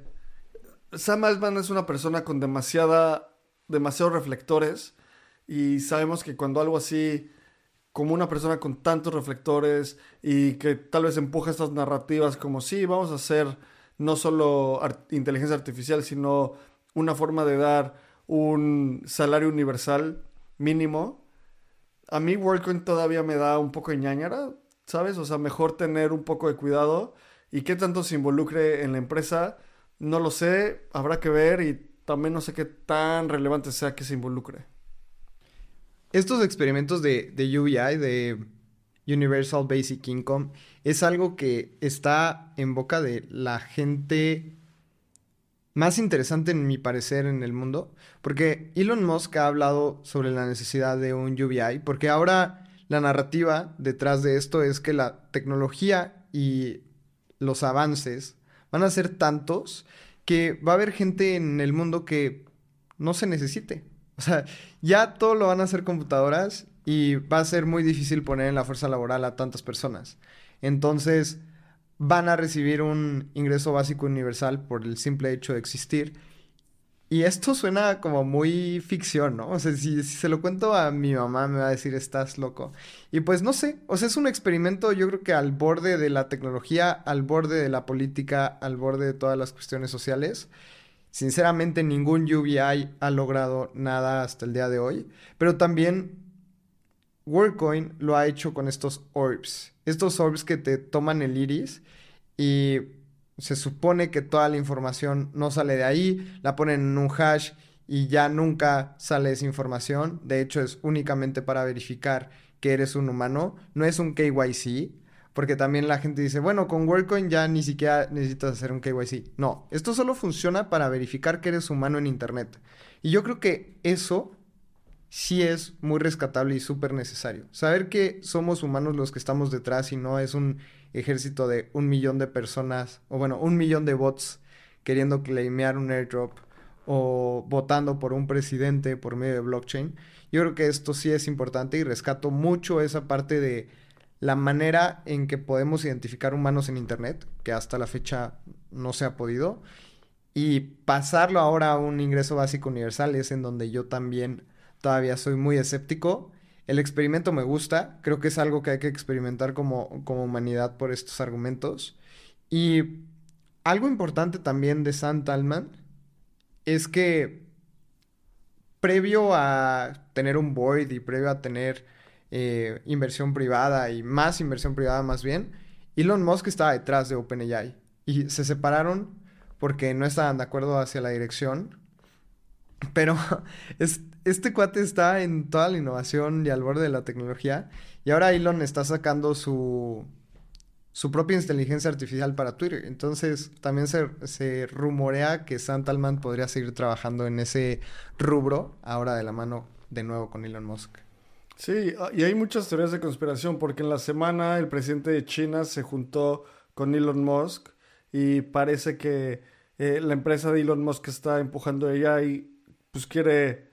Sam Altman es una persona con demasiada, demasiados reflectores y sabemos que cuando algo así, como una persona con tantos reflectores y que tal vez empuja estas narrativas como sí, vamos a hacer no solo inteligencia artificial, sino una forma de dar un salario universal mínimo. A mí WorldCoin todavía me da un poco de ñañara, ¿sabes? O sea, mejor tener un poco de cuidado y qué tanto se involucre en la empresa, no lo sé, habrá que ver y también no sé qué tan relevante sea que se involucre. Estos experimentos de, de UBI, de Universal Basic Income, es algo que está en boca de la gente más interesante en mi parecer en el mundo, porque Elon Musk ha hablado sobre la necesidad de un UBI, porque ahora la narrativa detrás de esto es que la tecnología y los avances van a ser tantos que va a haber gente en el mundo que no se necesite. O sea, ya todo lo van a hacer computadoras y va a ser muy difícil poner en la fuerza laboral a tantas personas. Entonces, van a recibir un ingreso básico universal por el simple hecho de existir. Y esto suena como muy ficción, ¿no? O sea, si, se lo cuento a mi mamá me va a decir, estás loco. Y pues no sé, o sea, es un experimento yo creo que al borde de la tecnología, al borde de la política, al borde de todas las cuestiones sociales. Sinceramente, ningún UBI ha logrado nada hasta el día de hoy. Pero también WorldCoin lo ha hecho con estos orbs. Estos orbs que te toman el iris y se supone que toda la información no sale de ahí, la ponen en un hash y ya nunca sale esa información. De hecho, es únicamente para verificar que eres un humano. No es un KYC, porque también la gente dice, bueno, con WorldCoin ya ni siquiera necesitas hacer un KYC. No, esto solo funciona para verificar que eres humano en Internet. Y yo creo que eso sí es muy rescatable y súper necesario. Saber que somos humanos los que estamos detrás y no es un ejército de un millón de personas, o bueno, un millón de bots queriendo claimear un airdrop o votando por un presidente por medio de blockchain. Yo creo que esto sí es importante y rescato mucho esa parte de la manera en que podemos identificar humanos en Internet, que hasta la fecha no se ha podido, y pasarlo ahora a un ingreso básico universal es en donde yo también todavía soy muy escéptico. El experimento me gusta, creo que es algo que hay que experimentar como, como humanidad por estos argumentos. Y algo importante también de Sant Alman es que previo a tener un board y previo a tener eh, inversión privada y más inversión privada más bien, Elon Musk estaba detrás de OpenAI y se separaron porque no estaban de acuerdo hacia la dirección. Pero es, este cuate está en toda la innovación y al borde de la tecnología. Y ahora Elon está sacando su, su propia inteligencia artificial para Twitter. Entonces también se, se rumorea que Santalman podría seguir trabajando en ese rubro, ahora de la mano de nuevo con Elon Musk. Sí, ah, y hay muchas teorías de conspiración, porque en la semana el presidente de China se juntó con Elon Musk y parece que eh, la empresa de Elon Musk está empujando ella y pues quiere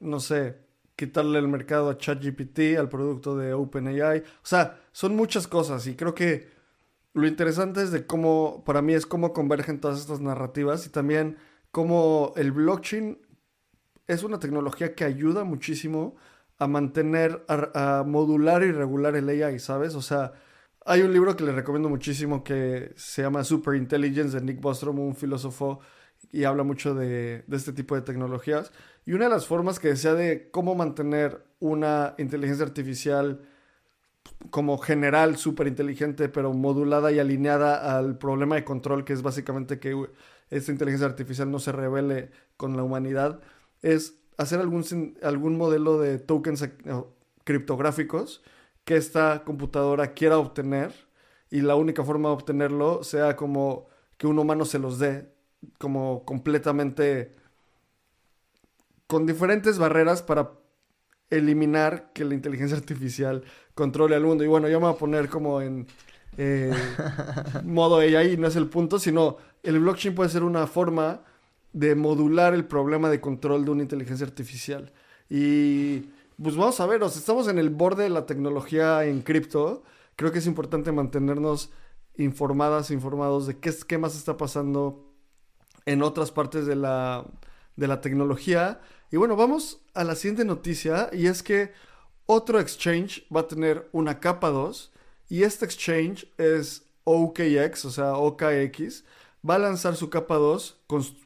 no sé, quitarle el mercado a ChatGPT, al producto de OpenAI. O sea, son muchas cosas y creo que lo interesante es de cómo, para mí es cómo convergen todas estas narrativas y también cómo el blockchain es una tecnología que ayuda muchísimo a mantener, a, modular y regular el AI, ¿sabes? O sea, hay un libro que le recomiendo muchísimo que se llama Super Intelligence de Nick Bostrom, un filósofo, y habla mucho de, este tipo de tecnologías. Y una de las formas que decía de cómo mantener una inteligencia artificial como general, súper inteligente, pero modulada y alineada al problema de control, que es básicamente que esta inteligencia artificial no se revele con la humanidad, es hacer algún, algún modelo de tokens eh, criptográficos que esta computadora quiera obtener y la única forma de obtenerlo sea como que un humano se los dé como completamente con diferentes barreras para eliminar que la inteligencia artificial controle al mundo. Y bueno, yo me voy a poner como en eh, modo AI, no es el punto, sino el blockchain puede ser una forma de modular el problema de control de una inteligencia artificial. Y pues vamos a ver, estamos en el borde de la tecnología en cripto. Creo que es importante mantenernos informadas, informados de qué, qué más está pasando en otras partes de la, de la tecnología. Y bueno, vamos a la siguiente noticia y es que otro exchange va a tener una capa 2 y este exchange es OKX, o sea, OKX. Va a lanzar su capa 2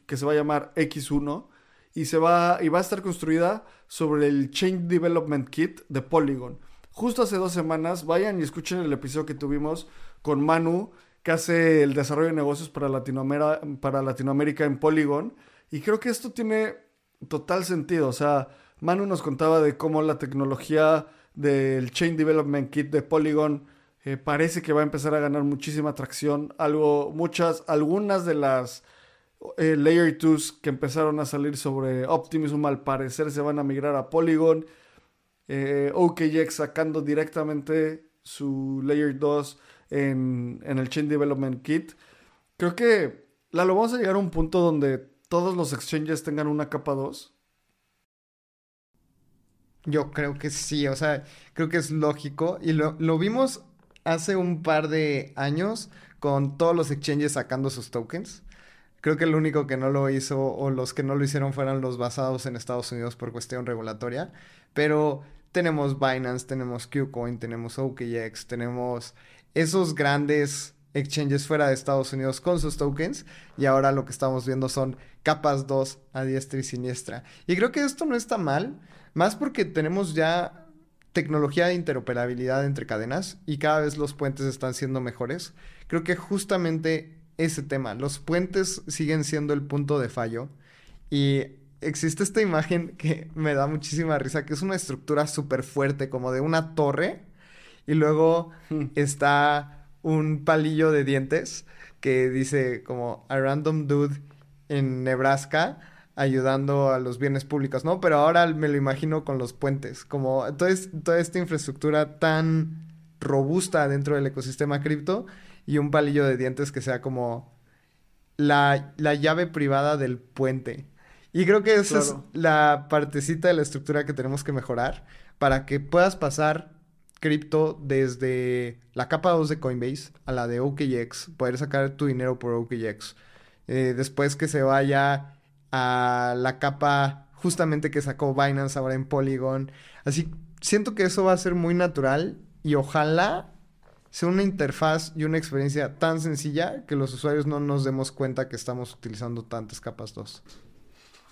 que se va a llamar X1 y, se va, y va a estar construida sobre el Chain Development Kit de Polygon. Justo hace dos semanas, vayan y escuchen el episodio que tuvimos con Manu, que hace el desarrollo de negocios para Latinoamérica, en Polygon. Y creo que esto tiene total sentido. O sea, Manu nos contaba de cómo la tecnología del Chain Development Kit de Polygon eh, parece que va a empezar a ganar muchísima tracción. Algo, muchas, algunas de las eh, Layer 2 que empezaron a salir sobre Optimism al parecer se van a migrar a Polygon. Eh, OKX sacando directamente su Layer 2 en, el Chain Development Kit. Creo que, Lalo, vamos a llegar a un punto donde todos los exchanges tengan una capa 2? Yo creo que sí, o sea, creo que es lógico y lo, vimos hace un par de años con todos los exchanges sacando sus tokens. Creo que el único que no lo hizo o los que no lo hicieron fueron los basados en Estados Unidos por cuestión regulatoria. Pero tenemos Binance, tenemos Qcoin, tenemos OKX, tenemos esos grandes exchanges fuera de Estados Unidos con sus tokens y ahora lo que estamos viendo son capas 2 a diestra y siniestra. Y creo que esto no está mal, más porque tenemos ya tecnología de interoperabilidad entre cadenas y cada vez los puentes están siendo mejores. Creo que justamente ese tema, los puentes siguen siendo el punto de fallo y existe esta imagen que me da muchísima risa, que es una estructura súper fuerte, como de una torre, y luego hmm. está un palillo de dientes que dice como a random dude en Nebraska ayudando a los bienes públicos, ¿no? Pero ahora me lo imagino con los puentes, como toda esta infraestructura tan robusta dentro del ecosistema cripto y un palillo de dientes que sea como la, llave privada del puente. Y creo que esa es la partecita de la estructura que tenemos que mejorar para que puedas pasar cripto desde la capa 2 de Coinbase a la de OKX, poder sacar tu dinero por OKX. Eh, después que se vaya a la capa justamente que sacó Binance ahora en Polygon. Así, siento que eso va a ser muy natural y ojalá sea una interfaz y una experiencia tan sencilla que los usuarios no nos demos cuenta que estamos utilizando tantas capas 2.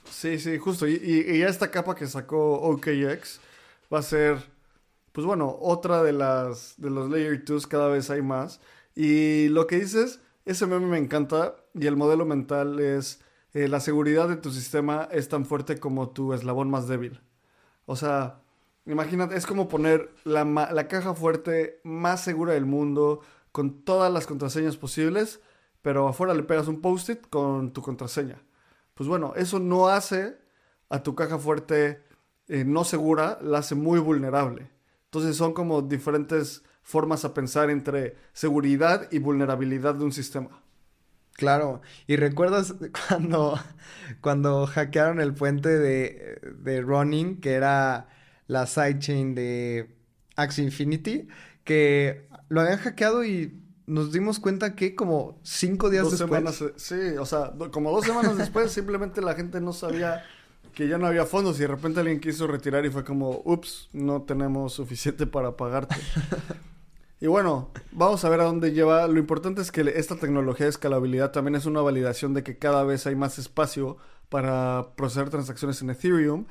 Sí, sí, justo. Y, y esta capa que sacó OKX va a ser pues bueno, otra de las de los layer 2 cada vez hay más. Y lo que dices, ese meme me encanta y el modelo mental es eh, la seguridad de tu sistema es tan fuerte como tu eslabón más débil. O sea, imagínate, es como poner la, la caja fuerte más segura del mundo con todas las contraseñas posibles, pero afuera le pegas un post-it con tu contraseña. Pues bueno, eso no hace a tu caja fuerte eh, no segura, la hace muy vulnerable. Entonces son como diferentes formas a pensar entre seguridad y vulnerabilidad de un sistema. Claro, y recuerdas cuando, cuando hackearon el puente de, de Ronin, que era la sidechain de Axie Infinity, que lo habían hackeado y nos dimos cuenta que como cinco días dos después. Semanas, eh, sí, o sea, como dos semanas después simplemente la gente no sabía que ya no había fondos y de repente alguien quiso retirar y fue como, ups, no tenemos suficiente para pagarte. y bueno, vamos a ver a dónde lleva. Lo importante es que esta tecnología de escalabilidad también es una validación de que cada vez hay más espacio para procesar transacciones en Ethereum.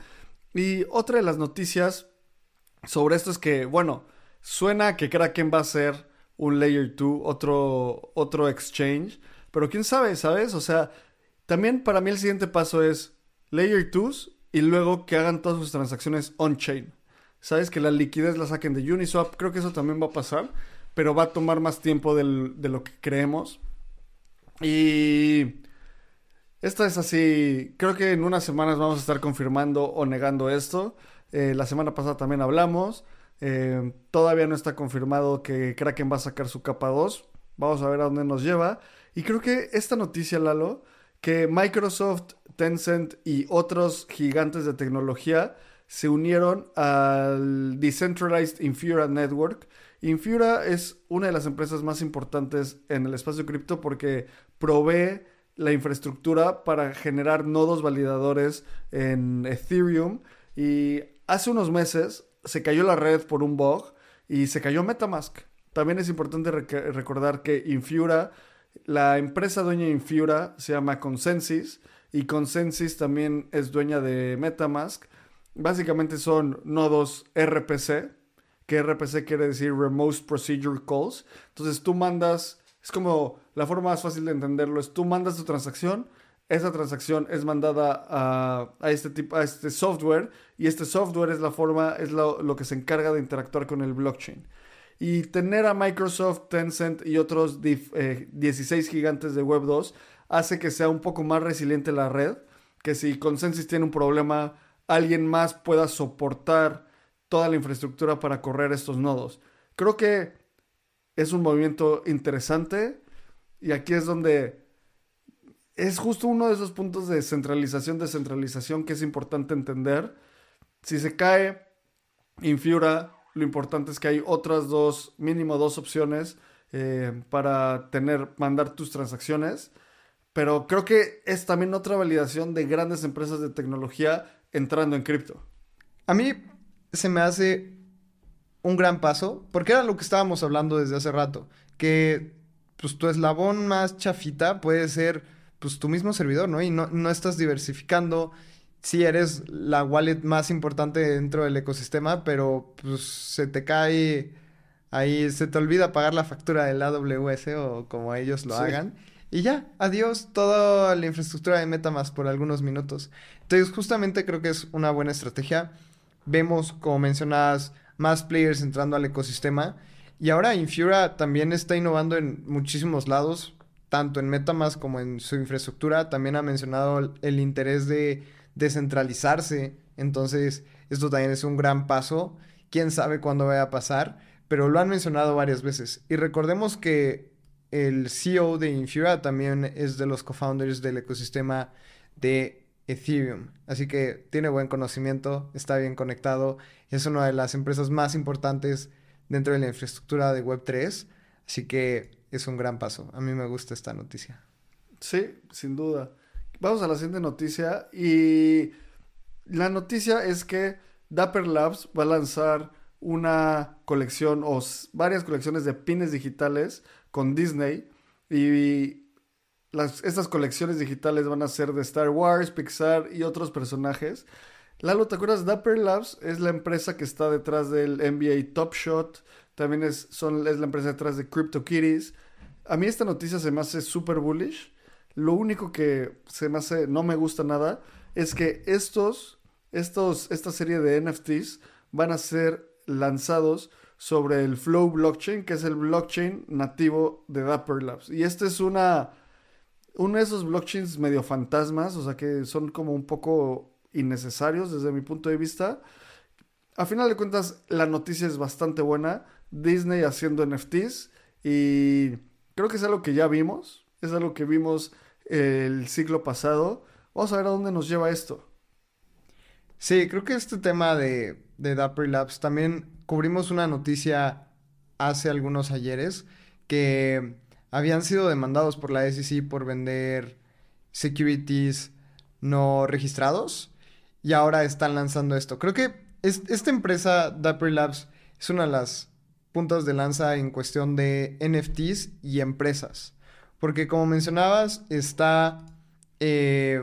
Y otra de las noticias sobre esto es que, bueno, suena que Kraken va a ser un Layer 2, otro, otro exchange, pero quién sabe, ¿sabes? O sea, también para mí el siguiente paso es Layer 2 y luego que hagan todas sus transacciones on-chain. Sabes que la liquidez la saquen de Uniswap, creo que eso también va a pasar, pero va a tomar más tiempo de lo que creemos. Y Esta es así, creo que en unas semanas vamos a estar confirmando o negando esto. Eh, la semana pasada también hablamos. Eh, todavía no está confirmado que Kraken va a sacar su capa 2. Vamos a ver a dónde nos lleva. Y creo que esta noticia, Lalo, que Microsoft, Tencent y otros gigantes de tecnología se unieron al Decentralized Infura Network. Infura es una de las empresas más importantes en el espacio cripto porque provee la infraestructura para generar nodos validadores en Ethereum. Y hace unos meses se cayó la red por un bug y se cayó Metamask. También es importante recordar que Infura, la empresa dueña de Infura se llama Consensus y Consensus también es dueña de Metamask. Básicamente son nodos RPC, que RPC quiere decir Remote Procedure Calls. Entonces tú mandas, es como la forma más fácil de entenderlo, es tú mandas tu transacción, esa transacción es mandada a, este tipo, a este software y este software es la forma, es lo, que se encarga de interactuar con el blockchain. Y tener a Microsoft, Tencent y otros 16 eh, gigantes de Web 2 hace que sea un poco más resiliente la red, que si Consensus tiene un problema, alguien más pueda soportar toda la infraestructura para correr estos nodos. Creo que es un movimiento interesante y aquí es donde es justo uno de esos puntos de centralización, descentralización que es importante entender. Si se cae Infura, lo importante es que hay otras dos, mínimo dos opciones eh, para tener, mandar tus transacciones. Pero creo que es también otra validación de grandes empresas de tecnología entrando en cripto. A mí se me hace un gran paso, porque era lo que estábamos hablando desde hace rato, que pues tu eslabón más chafita puede ser pues tu mismo servidor, ¿no? Y no, no estás diversificando. Sí eres la wallet más importante dentro del ecosistema, pero pues se te cae ahí, se te olvida pagar la factura del AWS o como ellos lo hagan. Y ya, adiós toda la infraestructura de Metamask por algunos minutos. Entonces, justamente creo que es una buena estrategia. Vemos, como mencionabas, más players entrando al ecosistema. Y ahora Infura también está innovando en muchísimos lados tanto en Metamask como en su infraestructura. También ha mencionado el, interés de descentralizarse. Entonces, esto también es un gran paso. Quién sabe cuándo vaya a pasar, pero lo han mencionado varias veces. Y recordemos que el CEO de Infura también es de los co-founders del ecosistema de Ethereum. Así que tiene buen conocimiento, está bien conectado. Es una de las empresas más importantes dentro de la infraestructura de Web3. Así que es un gran paso. A mí me gusta esta noticia. Sí, sin duda. Vamos a la siguiente noticia y la noticia es que Dapper Labs va a lanzar una colección o varias colecciones de pines digitales con Disney y estas colecciones digitales van a ser de Star Wars, Pixar y otros personajes. Lalo, ¿te acuerdas? Dapper Labs es la empresa que está detrás del NBA Top Shot, también es, son, es la empresa detrás de CryptoKitties. A mí esta noticia se me hace súper bullish. Lo único que se me hace, no me gusta nada, es que estos, estos, esta serie de NFTs van a ser lanzados sobre el Flow blockchain, que es el blockchain nativo de Dapper Labs. Y este es una, uno de esos blockchains medio fantasmas, o sea que son como un poco innecesarios desde mi punto de vista. A final de cuentas, la noticia es bastante buena. Disney haciendo NFTs y creo que es algo que ya vimos, es algo que vimos el siglo pasado. Vamos a ver a dónde nos lleva esto. Sí, creo que este tema de, de Dapper Labs también cubrimos una noticia hace algunos ayeres que habían sido demandados por la SEC por vender securities no registrados y ahora están lanzando esto. Creo que esta empresa, Dapper Labs, es una de las puntos de lanza en cuestión de NFTs y empresas. Porque como mencionabas, está eh,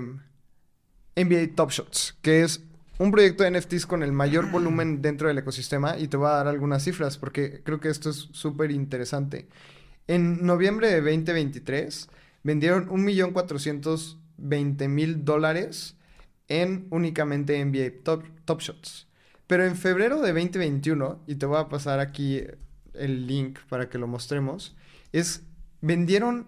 NBA Top Shots, que es un proyecto de NFTs con el mayor volumen dentro del ecosistema y te voy a dar algunas cifras porque creo que esto es súper interesante. En noviembre de 2023 vendieron 1.420.000 dólares en únicamente NBA Top, Top Shots. Pero en febrero de 2021, y te voy a pasar aquí el link para que lo mostremos, es vendieron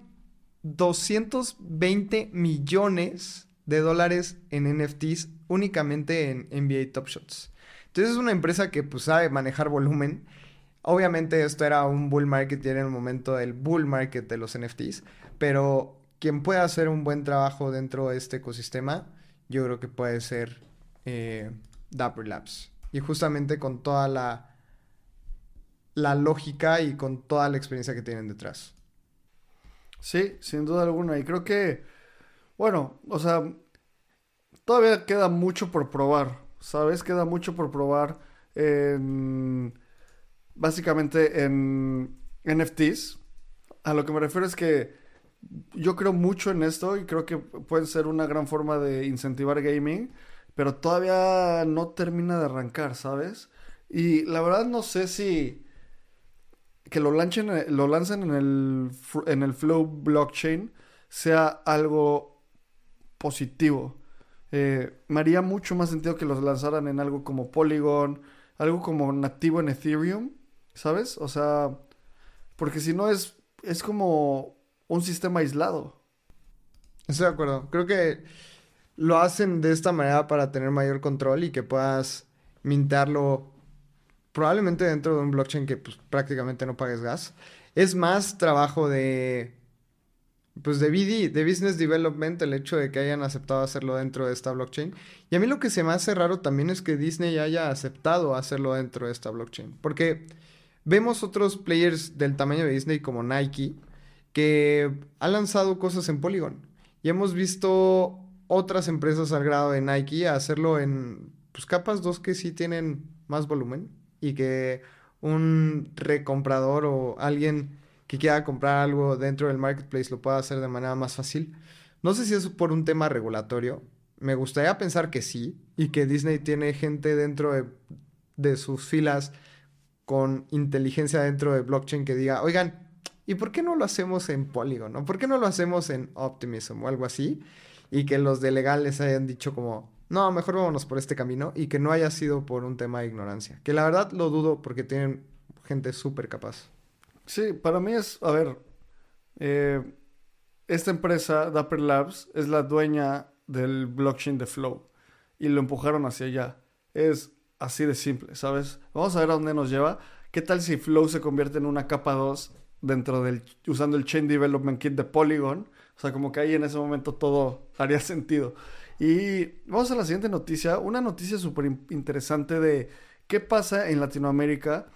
220 millones de dólares en NFTs únicamente en NBA Top Shots. Entonces es una empresa que pues sabe manejar volumen. Obviamente esto era un bull market y era el momento del bull market de los NFTs, pero quien pueda hacer un buen trabajo dentro de este ecosistema, yo creo que puede ser eh, Dapper Labs. Y justamente con toda la, la lógica y con toda la experiencia que tienen detrás. Sí, sin duda alguna. Y creo que, bueno, o sea, todavía queda mucho por probar, ¿sabes? Queda mucho por probar en, básicamente en NFTs. A lo que me refiero es que yo creo mucho en esto y creo que puede ser una gran forma de incentivar gaming, pero todavía no termina de arrancar, ¿sabes? Y la verdad no sé si que lo lancen, lo lancen en el, en el Flow blockchain sea algo positivo. Eh, me haría mucho más sentido que los lanzaran en algo como Polygon, algo como nativo en Ethereum, ¿sabes? O sea, porque si no es, es como un sistema aislado. Estoy de acuerdo. Creo que lo hacen de esta manera para tener mayor control y que puedas mintarlo probablemente dentro de un blockchain que pues, prácticamente no pagues gas. Es más trabajo de pues de BD, de Business Development, el hecho de que hayan aceptado hacerlo dentro de esta blockchain. Y a mí lo que se me hace raro también es que Disney haya aceptado hacerlo dentro de esta blockchain. Porque vemos otros players del tamaño de Disney como Nike, que ha lanzado cosas en Polygon. Y hemos visto otras empresas al grado de Nike hacerlo en pues, capas 2 que sí tienen más volumen y que un recomprador o alguien que quiera comprar algo dentro del marketplace lo pueda hacer de manera más fácil. No sé si es por un tema regulatorio. Me gustaría pensar que sí y que Disney tiene gente dentro de, sus filas con inteligencia dentro de blockchain que diga, oigan, ¿y por qué no lo hacemos en Polygon? ¿no? ¿Por qué no lo hacemos en Optimism o algo así? Y que los de legales hayan dicho como, no, mejor vámonos por este camino y que no haya sido por un tema de ignorancia. Que la verdad lo dudo porque tienen gente súper capaz. Sí, para mí es, a ver, eh, esta empresa, Dapper Labs, es la dueña del blockchain de Flow y lo empujaron hacia allá. Es así de simple, ¿sabes? Vamos a ver a dónde nos lleva. ¿Qué tal si Flow se convierte en una capa 2 dentro del, usando el Chain Development Kit de Polygon. O sea, como que ahí en ese momento todo haría sentido. Y vamos a la siguiente noticia. Una noticia súper interesante de qué pasa en Latinoamérica.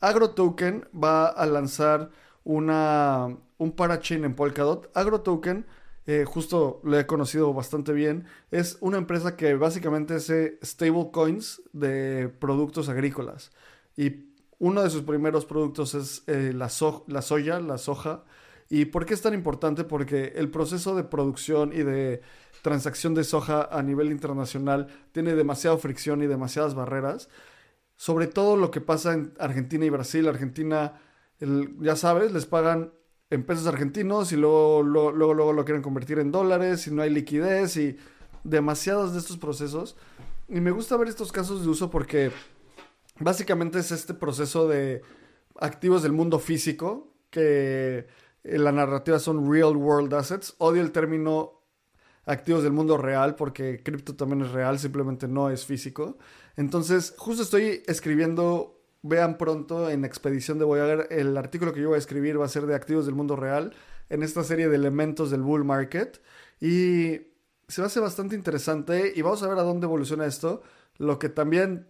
AgroToken va a lanzar una, un parachain en Polkadot. AgroToken, eh, justo lo he conocido bastante bien, es una empresa que básicamente hace stablecoins de productos agrícolas. Y uno de sus primeros productos es eh, la, la soya, la soja. ¿Y por qué es tan importante? Porque el proceso de producción y de transacción de soja a nivel internacional tiene demasiada fricción y demasiadas barreras. Sobre todo lo que pasa en Argentina y Brasil. Argentina, ya sabes, les pagan en pesos argentinos y luego, luego, luego, lo quieren convertir en dólares y no hay liquidez y demasiados de estos procesos. Y me gusta ver estos casos de uso porque Básicamente es este proceso de activos del mundo físico, que en la narrativa son real world assets. Odio el término activos del mundo real porque cripto también es real, simplemente no es físico. Entonces, justo estoy escribiendo, vean pronto en Expedición de Voyager, el artículo que yo voy a escribir va a ser de activos del mundo real en esta serie de elementos del bull market. Y se me hace bastante interesante y vamos a ver a dónde evoluciona esto. Lo que también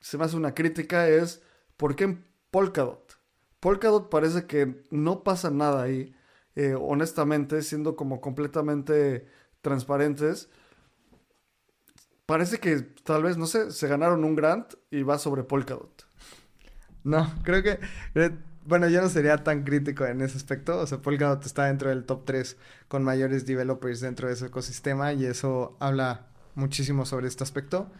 se me hace una crítica es ¿por qué en Polkadot? Polkadot parece que no pasa nada ahí, eh, honestamente, siendo como completamente transparentes. Parece que tal vez, no sé, se ganaron un grant y va sobre Polkadot. No, creo que, eh, bueno, yo no sería tan crítico en ese aspecto. O sea, Polkadot está dentro del top 3 con mayores developers dentro de ese ecosistema y eso habla muchísimo sobre este aspecto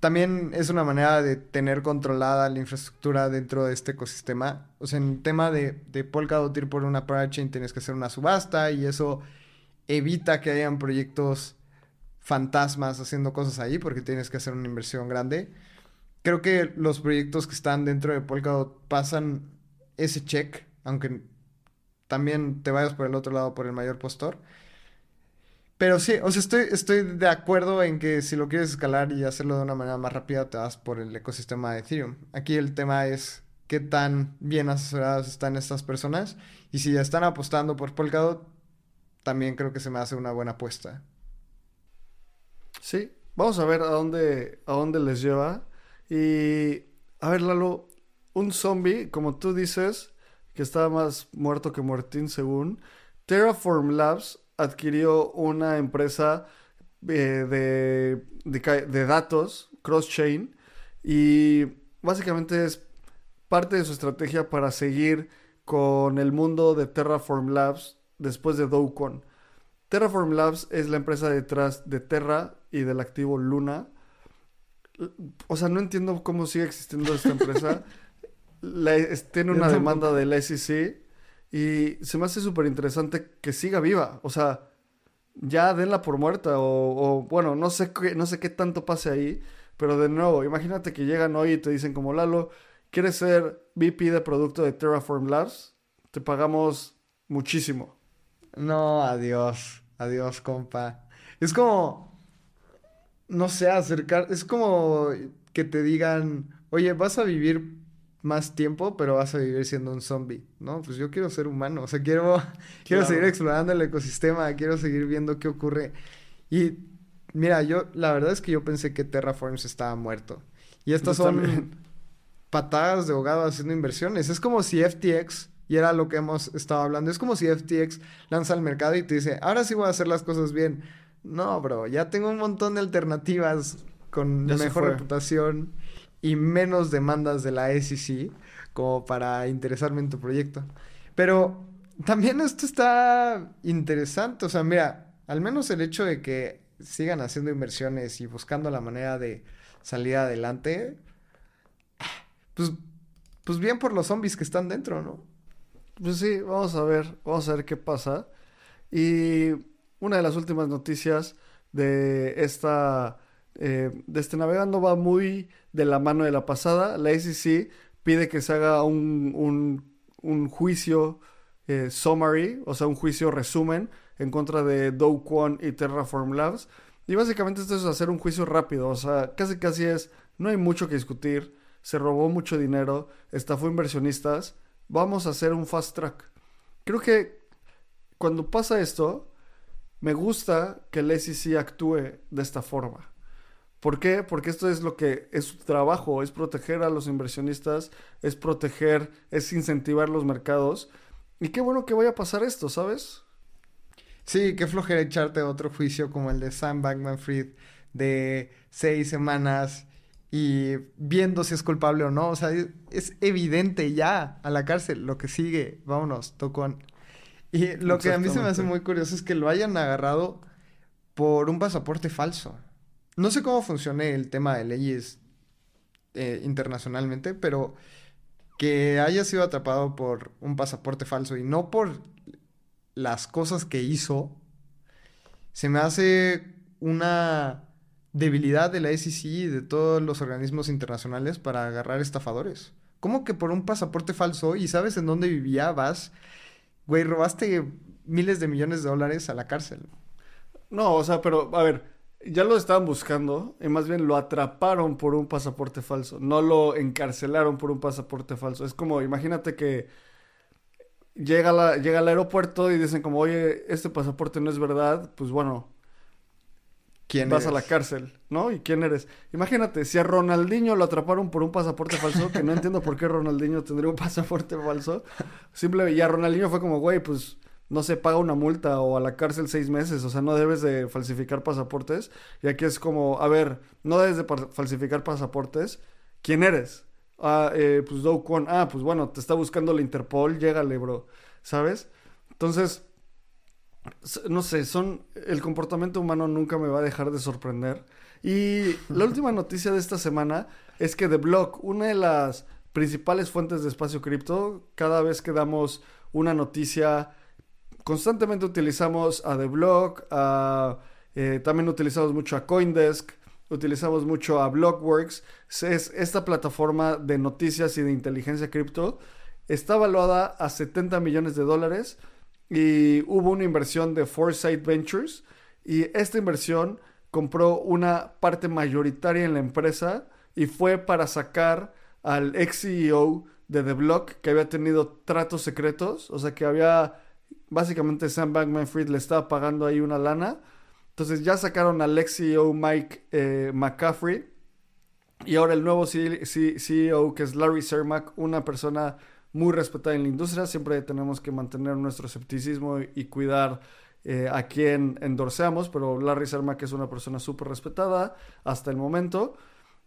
también es una manera de tener controlada la infraestructura dentro de este ecosistema. O sea, en tema de, de Polkadot ir por una parachain tienes que hacer una subasta y eso evita que hayan proyectos fantasmas haciendo cosas ahí porque tienes que hacer una inversión grande. Creo que los proyectos que están dentro de Polkadot pasan ese check, aunque también te vayas por el otro lado por el mayor postor. Pero sí, o sea, estoy, estoy de acuerdo en que si lo quieres escalar y hacerlo de una manera más rápida, te vas por el ecosistema de Ethereum. Aquí el tema es qué tan bien asesoradas están estas personas y si ya están apostando por Polkadot, también creo que se me hace una buena apuesta. Sí, vamos a ver a dónde, a dónde les lleva. Y a ver, Lalo, un zombie, como tú dices, que está más muerto que muertín según, Terraform Labs adquirió una empresa eh, de, de, datos, cross-chain, y básicamente es parte de su estrategia para seguir con el mundo de Terraform Labs después de Doukon. Terraform Labs es la empresa detrás de Terra y del activo Luna. O sea, no entiendo cómo sigue existiendo esta empresa. tiene una demanda del SEC y se me hace súper interesante que siga viva. O sea, ya denla por muerta. O, bueno, no sé, qué, no sé qué tanto pase ahí. Pero de nuevo, imagínate que llegan hoy y te dicen como Lalo, ¿quieres ser VP de producto de Terraform Labs? Te pagamos muchísimo. No, adiós. Adiós, compa. Es como, no sé, acercar, es como que te digan, oye, vas a vivir más tiempo, pero vas a vivir siendo un zombie, ¿no? Pues yo quiero ser humano, o sea, quiero, quiero seguir explorando el ecosistema, quiero seguir viendo qué ocurre. Y mira, yo, la verdad es que yo pensé que Terraforms estaba muerto. Y estas son patadas de ahogado haciendo inversiones. Es como si FTX, y era lo que hemos estado hablando, es como si FTX lanza al mercado y te dice, ahora sí voy a hacer las cosas bien. No, bro, ya tengo un montón de alternativas con mejor reputación y menos demandas de la SEC como para interesarme en tu proyecto. Pero también esto está interesante, o sea, mira, al menos el hecho de que sigan haciendo inversiones y buscando la manera de salir adelante, pues, pues bien por los zombies que están dentro, ¿no? Pues sí, vamos a ver, vamos a ver qué pasa. Y una de las últimas noticias de esta eh, de este navegando va muy de la mano de la pasada. La SEC pide que se haga un, un, juicio eh, summary, o sea, un juicio resumen en contra de Do Kwon y Terraform Labs. Y básicamente esto es hacer un juicio rápido, o sea, casi casi es, no hay mucho que discutir, se robó mucho dinero, estafó inversionistas, vamos a hacer un fast track. Creo que cuando pasa esto, me gusta que el SEC actúe de esta forma. ¿Por qué? Porque esto es lo que es su trabajo, es proteger a los inversionistas, es proteger, es incentivar los mercados. Y qué bueno que vaya a pasar esto, ¿sabes? Sí, qué flojera echarte otro juicio como el de Sam Bankman Fried de seis semanas y viendo si es culpable o no. O sea, es evidente ya a la cárcel lo que sigue. Vámonos, tocón. Y lo que a mí se me hace muy curioso es que lo hayan agarrado por un pasaporte falso. No sé cómo funciona el tema de leyes eh, internacionalmente, pero que haya sido atrapado por un pasaporte falso y no por las cosas que hizo, se me hace una debilidad de la SEC y de todos los organismos internacionales para agarrar estafadores. ¿Cómo que por un pasaporte falso y sabes en dónde vivía vas, güey, robaste miles de millones de dólares a la cárcel? No, o sea, pero a ver, ya lo estaban buscando y más bien lo atraparon por un pasaporte falso, no lo encarcelaron por un pasaporte falso. Es como, imagínate que llega, llega al aeropuerto y dicen como, oye, este pasaporte no es verdad, pues bueno, ¿Quién vas a la cárcel, ¿no? ¿Y quién eres? Imagínate, si a Ronaldinho lo atraparon por un pasaporte falso, que no entiendo por qué Ronaldinho tendría un pasaporte falso, simplemente, y a Ronaldinho fue como, güey, pues no se paga una multa o a la cárcel seis meses, o sea, no debes de falsificar pasaportes. Y aquí es como, a ver, no debes de falsificar pasaportes, ¿quién eres? Ah, eh, pues Do Kwon, ah, pues bueno, te está buscando la Interpol, llégale, bro, ¿sabes? Entonces, no sé, son, el comportamiento humano nunca me va a dejar de sorprender. Y la última noticia de esta semana es que The Block, una de las principales fuentes de espacio cripto, cada vez que damos una noticia constantemente utilizamos a The Block, eh, también utilizamos mucho a Coindesk, utilizamos mucho a Blockworks. Es esta plataforma de noticias y de inteligencia cripto. está valuada a 70 millones de dólares y hubo una inversión de Foresight Ventures y esta inversión compró una parte mayoritaria en la empresa y fue para sacar al ex CEO de The Block que había tenido tratos secretos, o sea que había básicamente Sam Bankman Fried le estaba pagando ahí una lana. Entonces ya sacaron al ex CEO Mike eh, McCaffrey y ahora el nuevo CEO que es Larry Sermack, una persona muy respetada en la industria. Siempre tenemos que mantener nuestro escepticismo y, cuidar eh, a quien endorseamos, pero Larry Sermack es una persona súper respetada hasta el momento.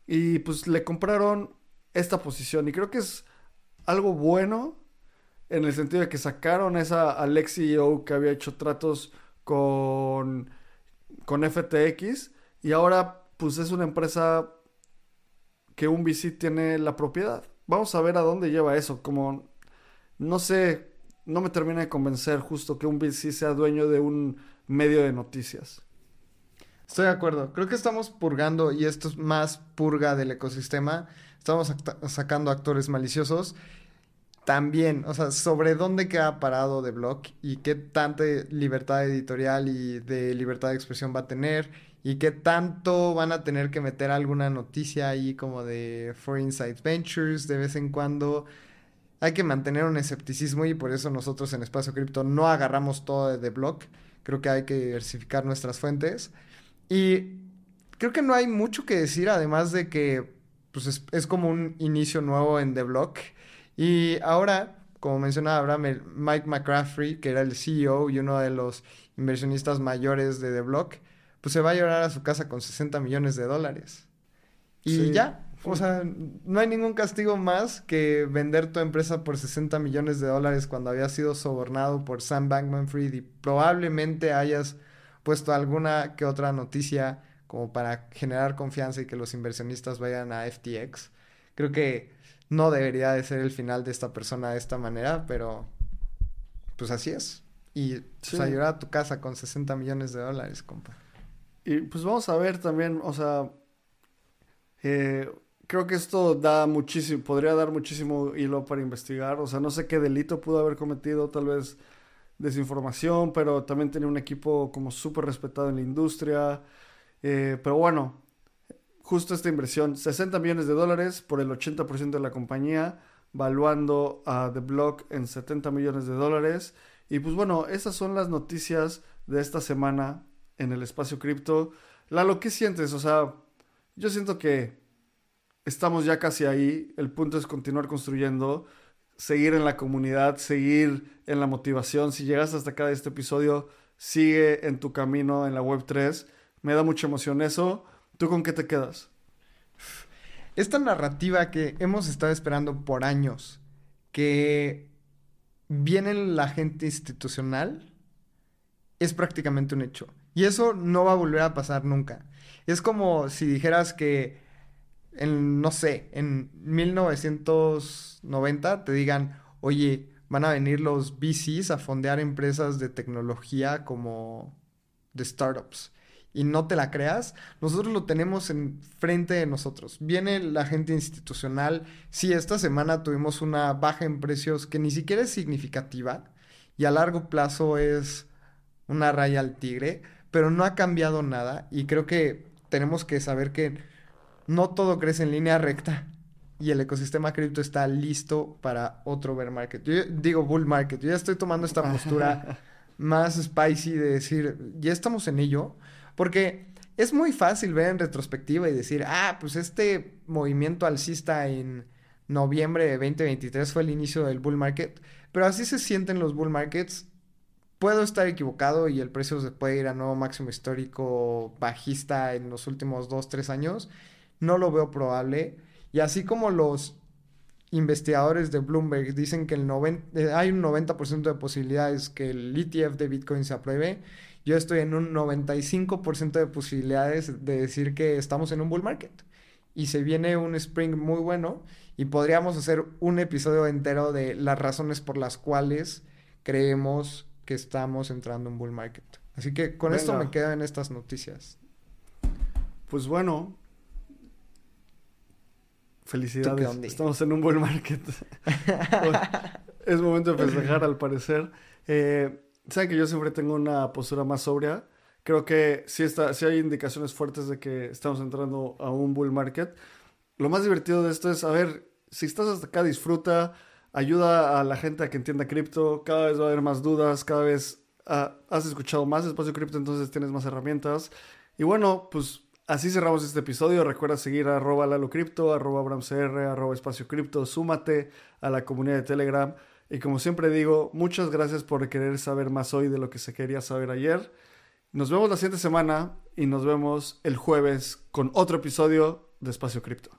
Y pues le compraron esta posición y creo que es algo bueno en el sentido de que sacaron esa al ex CEO que había hecho tratos con, con FTX y ahora pues es una empresa que un VC tiene la propiedad. Vamos a ver a dónde lleva eso. Como no sé, no me termina de convencer justo que un VC sea dueño de un medio de noticias. Estoy de acuerdo. Creo que estamos purgando, y esto es más purga del ecosistema. Estamos sacando actores maliciosos. También, o sea, sobre dónde queda parado de blog y qué tanta libertad editorial y de libertad de expresión va a tener y qué tanto van a tener que meter alguna noticia ahí como de For Insight Ventures de vez en cuando. Hay que mantener un escepticismo y por eso nosotros en Espacio Cripto no agarramos todo de The Block. Creo que hay que diversificar nuestras fuentes. Y creo que no hay mucho que decir, además de que pues, es, es como un inicio nuevo en The Block. Y ahora, como mencionaba Abraham, Mike McCaffrey, que era el CEO y uno de los inversionistas mayores de The Block, pues se va a llorar a su casa con 60 millones de dólares. Y ya, o sea, no hay ningún castigo más que vender tu empresa por 60 millones de dólares cuando había sido sobornado por Sam Bankman Fried y probablemente hayas puesto alguna que otra noticia como para generar confianza y que los inversionistas vayan a FTX. Creo que no debería de ser el final de esta persona de esta manera, pero pues así es. Y pues, ayudar a tu casa con 60 millones de dólares, compa. Y pues vamos a ver también, o sea, eh, creo que esto da muchísimo, podría dar muchísimo hilo para investigar. O sea, no sé qué delito pudo haber cometido, tal vez desinformación, pero también tenía un equipo como súper respetado en la industria. Eh, pero bueno, justo esta inversión, 60 millones de dólares por el 80% de la compañía, valuando a The Block en 70 millones de dólares. Y pues bueno, esas son las noticias de esta semana en el espacio cripto. Lalo, ¿qué sientes? O sea, yo siento que estamos ya casi ahí. El punto es continuar construyendo, seguir en la comunidad, seguir en la motivación. Si llegas hasta acá de este episodio, sigue en tu camino en la web 3. Me da mucha emoción eso. ¿Tú con qué te quedas? Esta narrativa que hemos estado esperando por años, que viene la gente institucional, es prácticamente un hecho. Y eso no va a volver a pasar nunca. Es como si dijeras que, en, no sé, en 1990 te digan, oye, van a venir los VCs a fondear empresas de tecnología como de startups. Y no te la creas, nosotros lo tenemos en frente de nosotros. Viene la gente institucional. Sí, esta semana tuvimos una baja en precios que ni siquiera es significativa y a largo plazo es una raya al tigre pero no ha cambiado nada y creo que tenemos que saber que no todo crece en línea recta y el ecosistema cripto está listo para otro bear market. Yo digo bull market, yo ya estoy tomando esta postura más spicy de decir, ya estamos en ello, porque es muy fácil ver en retrospectiva y decir, ah, pues este movimiento alcista en noviembre de 2023 fue el inicio del bull market, pero así se sienten los bull markets Puedo estar equivocado y el precio se puede ir a nuevo máximo histórico bajista en los últimos 2, 3 años. No lo veo probable. Y así como los investigadores de Bloomberg dicen que el eh, hay un 90% de posibilidades que el ETF de Bitcoin se apruebe, yo estoy en un 95% de posibilidades de decir que estamos en un bull market. Y se viene un spring muy bueno y podríamos hacer un episodio entero de las razones por las cuales creemos que estamos entrando en bull market. Así que con esto me quedo en estas noticias. Pues bueno, felicidades. Estamos en un bull market. es momento de festejar, al parecer. Eh, Saben que yo siempre tengo una postura más sobria. Creo que sí, está, sí hay indicaciones fuertes de que estamos entrando a un bull market. Lo más divertido de esto es, a ver, si estás hasta acá, disfruta, ayuda a la gente a que entienda cripto. Cada vez va a haber más dudas, cada vez ah, has escuchado más espacio cripto, entonces tienes más herramientas. Y bueno, pues así cerramos este episodio. Recuerda seguir a arroba lalocripto, arroba abramcr, arroba espacio cripto. Súmate a la comunidad de Telegram. Y como siempre digo, muchas gracias por querer saber más hoy de lo que se quería saber ayer. Nos vemos la siguiente semana y nos vemos el jueves con otro episodio de Espacio Cripto.